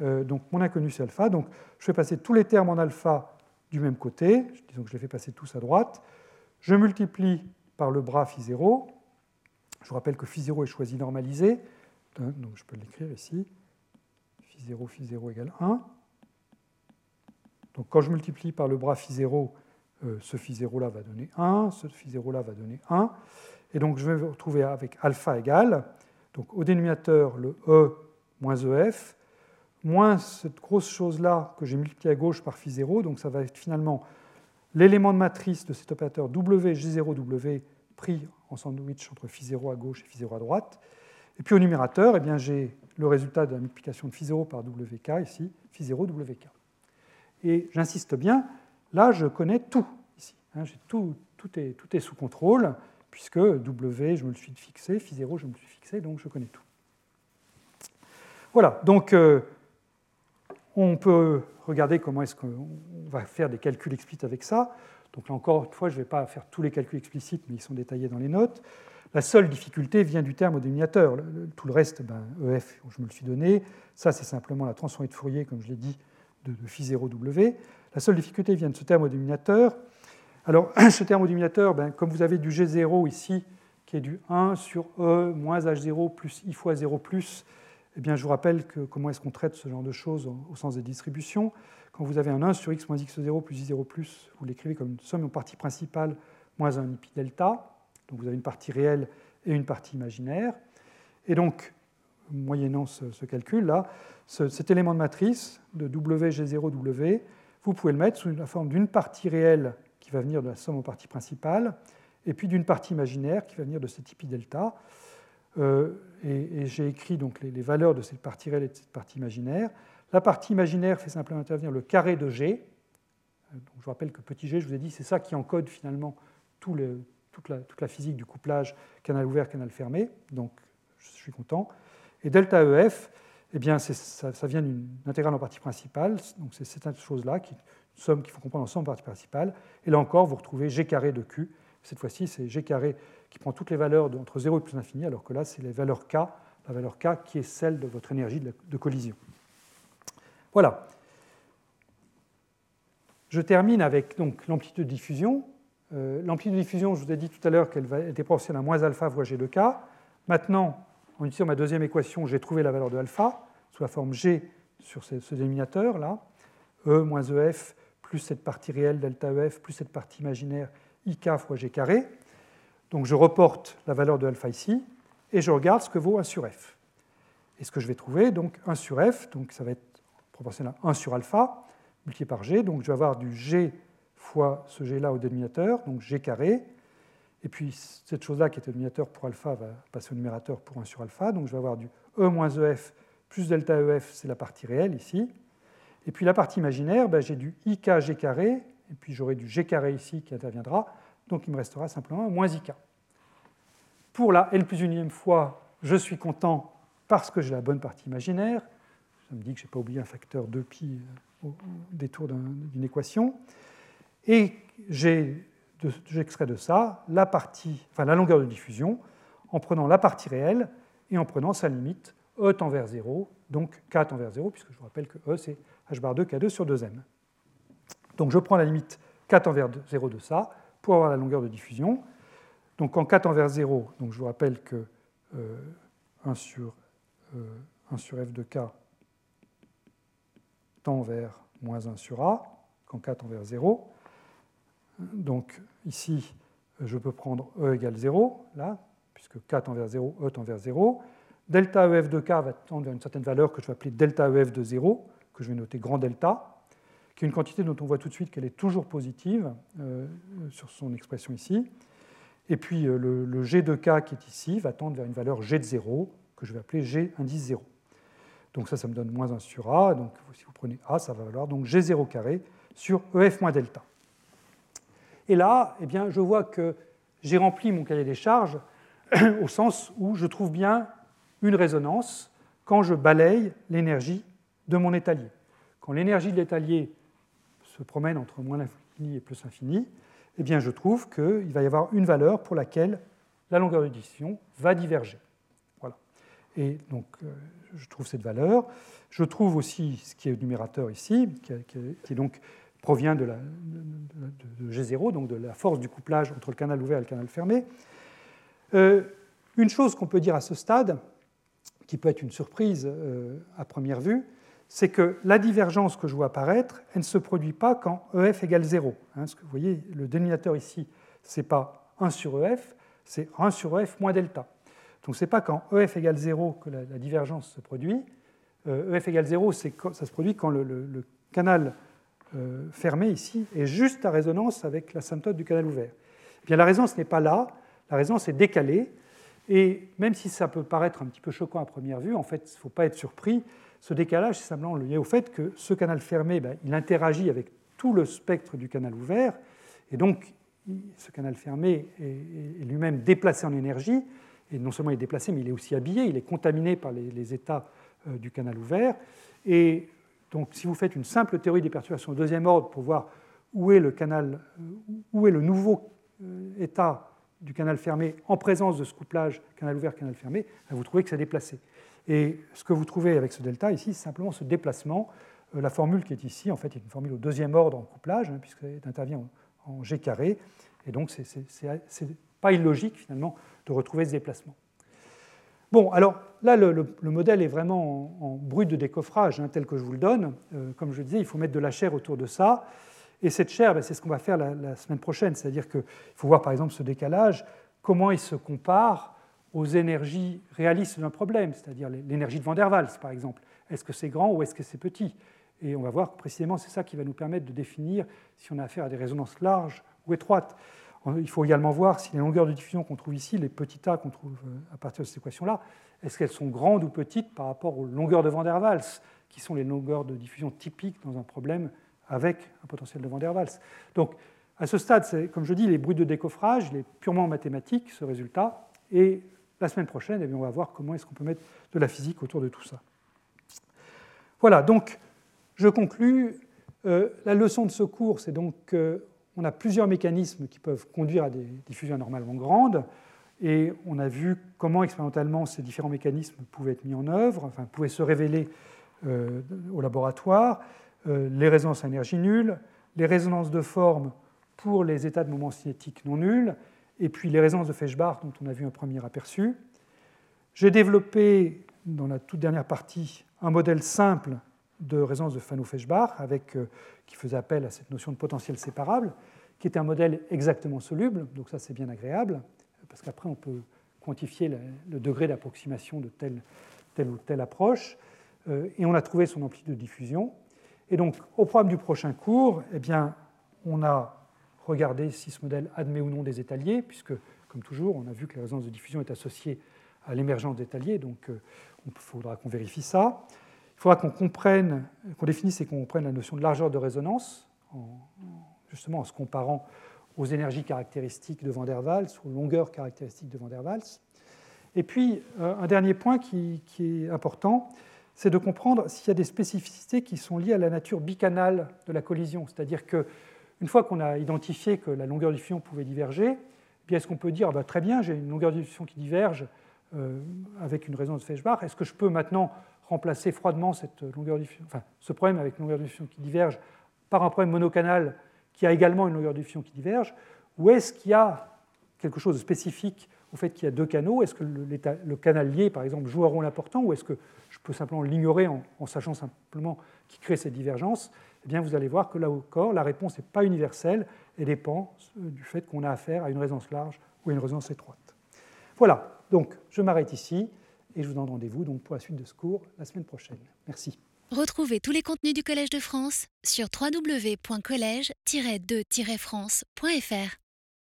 Euh, donc, mon inconnu, c'est alpha. Donc, je fais passer tous les termes en alpha du même côté, disons que je les fais passer tous à droite, je multiplie par le bras phi 0. Je vous rappelle que phi 0 est choisi normalisé, donc je peux l'écrire ici. Phi 0, phi 0 égale 1. Donc quand je multiplie par le bras phi 0, euh, ce phi 0 là va donner 1, ce phi 0 là va donner 1. Et donc je vais me retrouver avec alpha égale, donc au dénominateur le E moins EF, moins cette grosse chose-là que j'ai multipliée à gauche par phi 0, donc ça va être finalement l'élément de matrice de cet opérateur WG0W pris en sandwich entre phi 0 à gauche et phi 0 à droite. Et puis au numérateur, eh j'ai le résultat de la multiplication de phi 0 par WK ici, phi 0 WK. Et j'insiste bien, là je connais tout ici. Hein, tout, tout, est, tout est sous contrôle, puisque W, je me le suis fixé, phi 0, je me le suis fixé, donc je connais tout. Voilà, donc euh, on peut regarder comment est-ce qu'on va faire des calculs explicites avec ça. Donc là encore une fois, je ne vais pas faire tous les calculs explicites, mais ils sont détaillés dans les notes. La seule difficulté vient du terme au dénominateur. Tout le reste, ben, EF, je me le suis donné. Ça, c'est simplement la transformée de Fourier, comme je l'ai dit, de, phi 0W. La seule difficulté vient de ce terme au dénominateur. Alors, ce terme au dénominateur, ben, comme vous avez du G0 ici, qui est du 1 sur E moins H0 plus I fois 0 plus, eh bien, je vous rappelle que, comment est-ce qu'on traite ce genre de choses au sens des distributions. Quand vous avez un 1 sur x moins x0 plus y0 plus, vous l'écrivez comme une somme en partie principale moins un pi delta. Donc vous avez une partie réelle et une partie imaginaire. Et donc, moyennant ce, calcul-là, cet élément de matrice de WG0W, vous pouvez le mettre sous la forme d'une partie réelle qui va venir de la somme en partie principale, et puis d'une partie imaginaire qui va venir de cet pi delta. Euh, et, j'ai écrit donc les, valeurs de cette partie réelle et de cette partie imaginaire. La partie imaginaire fait simplement intervenir le carré de G. Euh, donc je vous rappelle que petit g, je vous ai dit, c'est ça qui encode finalement toute, la, physique du couplage canal ouvert, canal fermé. Donc je suis content. Et delta EF, eh bien, ça, vient d'une intégrale en partie principale. Donc c'est cette chose-là, une somme qu'il faut comprendre ensemble en partie principale. Et là encore, vous retrouvez G carré de Q. Cette fois-ci, c'est G carré qui prend toutes les valeurs entre 0 et plus infini, alors que là, c'est les valeurs K, la valeur K qui est celle de votre énergie de collision. Voilà. Je termine avec l'amplitude de diffusion. Euh, l'amplitude de diffusion, je vous ai dit tout à l'heure qu'elle était proportionnelle à moins alpha fois G de K. Maintenant, en utilisant ma deuxième équation, j'ai trouvé la valeur de alpha sous la forme G sur ce, dénominateur là, E moins EF plus cette partie réelle delta EF plus cette partie imaginaire IK fois G carré. Donc je reporte la valeur de alpha ici et je regarde ce que vaut 1 sur F. Et ce que je vais trouver, donc 1 sur F, donc ça va être proportionnel à 1 sur alpha, multiplié par G, donc je vais avoir du G fois ce G-là au dénominateur, donc G carré, et puis cette chose-là qui est au dénominateur pour alpha va passer au numérateur pour 1 sur alpha, donc je vais avoir du E moins EF plus delta EF, c'est la partie réelle ici. Et puis la partie imaginaire, ben, j'ai du IK G carré, et puis j'aurai du G carré ici qui interviendra, donc il me restera simplement moins IK. Pour la L plus unième fois, je suis content parce que j'ai la bonne partie imaginaire. Ça me dit que je n'ai pas oublié un facteur 2pi euh, au détour d'une équation. Et j'extrais de ça la, partie, enfin, la longueur de diffusion en prenant la partie réelle et en prenant sa limite E tend vers 0, donc K tend vers 0, puisque je vous rappelle que E c'est h bar 2 K2 sur 2m. Donc je prends la limite K tend vers 0 de ça pour avoir la longueur de diffusion. Donc en K tend vers 0, donc je vous rappelle que 1, euh, sur, 1 euh, sur f de K tend vers moins 1 sur A, quand K tend vers 0. Donc ici, je peux prendre E égale 0, là, puisque K tend vers 0, E tend vers 0. Delta EF de K va tendre vers une certaine valeur que je vais appeler delta EF de 0, que je vais noter grand delta, qui est une quantité dont on voit tout de suite qu'elle est toujours positive euh, sur son expression ici. Et puis euh, le, G de K qui est ici va tendre vers une valeur G de 0, que je vais appeler G indice 0. Donc ça, ça me donne moins 1 sur A. Donc si vous prenez A, ça va valoir donc G0 carré sur EF moins delta. Et là, eh bien, je vois que j'ai rempli mon cahier des charges au sens où je trouve bien une résonance quand je balaye l'énergie de mon étalier. Quand l'énergie de l'étalier se promène entre moins l'infini et plus l'infini, eh bien, je trouve qu'il va y avoir une valeur pour laquelle la longueur de va diverger. Voilà. Et donc, euh, je trouve cette valeur. Je trouve aussi ce qui est au numérateur ici, qui, donc provient de, G0, donc de la force du couplage entre le canal ouvert et le canal fermé. Euh, une chose qu'on peut dire à ce stade, qui peut être une surprise euh, à première vue, c'est que la divergence que je vois apparaître, elle ne se produit pas quand EF égale 0. Hein, ce que vous voyez, le dénominateur ici, ce n'est pas 1 sur EF, c'est 1 sur EF moins delta. Donc ce n'est pas quand EF égale 0 que la, divergence se produit. Euh, EF égale 0, ça se produit quand le, canal euh, fermé ici est juste à résonance avec l'asymptote du canal ouvert. Eh bien, la résonance n'est pas là, la résonance est décalée. Et même si ça peut paraître un petit peu choquant à première vue, en fait, il ne faut pas être surpris. Ce décalage, c'est simplement lié au fait que ce canal fermé, ben, il interagit avec tout le spectre du canal ouvert. Et donc, ce canal fermé est, lui-même déplacé en énergie. Et non seulement il est déplacé, mais il est aussi habillé, il est contaminé par les, états euh, du canal ouvert. Et donc, si vous faites une simple théorie des perturbations au deuxième ordre pour voir où est le, canal, euh, où est le nouveau euh, état du canal fermé en présence de ce couplage canal ouvert, canal fermé, ben, vous trouvez que c'est déplacé. Et ce que vous trouvez avec ce delta ici, c'est simplement ce déplacement. La formule qui est ici, en fait, est une formule au deuxième ordre en couplage, hein, puisqu'elle intervient en G carré. Et donc, ce n'est pas illogique, finalement, de retrouver ce déplacement. Bon, alors là, le, modèle est vraiment en, brut de décoffrage, hein, tel que je vous le donne. Euh, comme je disais, il faut mettre de la chair autour de ça. Et cette chair, ben, c'est ce qu'on va faire la, semaine prochaine. C'est-à-dire qu'il faut voir, par exemple, ce décalage, comment il se compare aux énergies réalistes d'un problème, c'est-à-dire l'énergie de Van der Waals, par exemple. Est-ce que c'est grand ou est-ce que c'est petit? Et on va voir que précisément, c'est ça qui va nous permettre de définir si on a affaire à des résonances larges ou étroites. Il faut également voir si les longueurs de diffusion qu'on trouve ici, les petits a qu'on trouve euh, à partir de cette équation-là, est-ce qu'elles sont grandes ou petites par rapport aux longueurs de Van der Waals, qui sont les longueurs de diffusion typiques dans un problème avec un potentiel de Van der Waals. Donc, à ce stade, comme je dis, les bruits de décoffrage, il est purement mathématique, ce résultat, et la semaine prochaine, eh on va voir comment est-ce qu'on peut mettre de la physique autour de tout ça. Voilà, donc je conclus. Euh, la leçon de ce cours, c'est donc que on a plusieurs mécanismes qui peuvent conduire à des diffusions anormalement grandes, et on a vu comment expérimentalement ces différents mécanismes pouvaient être mis en œuvre, enfin pouvaient se révéler euh, au laboratoire, euh, les résonances à énergie nulle, les résonances de forme pour les états de moment cinétique non nuls, et puis les résonances de Feshbach dont on a vu un premier aperçu. J'ai développé dans la toute dernière partie un modèle simple de résonance de Fano-Feshbach, avec, qui faisait appel à cette notion de potentiel séparable, qui était un modèle exactement soluble, donc ça c'est bien agréable, parce qu'après on peut quantifier le, degré d'approximation de telle, ou telle approche, et on a trouvé son amplitude de diffusion. Et donc au programme du prochain cours, eh bien, on a regardé si ce modèle admet ou non des étaliers, puisque, comme toujours, on a vu que la résonance de diffusion est associée à l'émergence d'étaliers, donc euh, il faudra qu'on vérifie ça. Il faudra qu'on comprenne, qu'on définisse et qu'on comprenne la notion de largeur de résonance, justement en se comparant aux énergies caractéristiques de Van der Waals, aux longueurs caractéristiques de Van der Waals. Et puis, euh, un dernier point qui est important, c'est de comprendre s'il y a des spécificités qui sont liées à la nature bicanale de la collision. C'est-à-dire que une fois qu'on a identifié que la longueur de diffusion pouvait diverger, eh est-ce qu'on peut dire bah, très bien, j'ai une longueur de diffusion qui diverge euh, avec une résonance de Feshbach, est-ce que je peux maintenant remplacer froidement cette longueur enfin, ce problème avec une longueur de diffusion qui diverge par un problème monocanal qui a également une longueur de diffusion qui diverge, ou est-ce qu'il y a quelque chose de spécifique au fait qu'il y a deux canaux? Est-ce que le, canal lié, par exemple, joue un rôle important, ou est-ce que peux simplement l'ignorer en, sachant simplement qui crée cette divergence eh bien, vous allez voir que là encore, la réponse n'est pas universelle et dépend euh, du fait qu'on a affaire à une résonance large ou à une résonance étroite. Voilà, donc je m'arrête ici et je vous donne rendez-vous donc pour la suite de ce cours la semaine prochaine. Merci. Retrouvez tous les contenus du Collège de France sur www.colège-2-france.fr.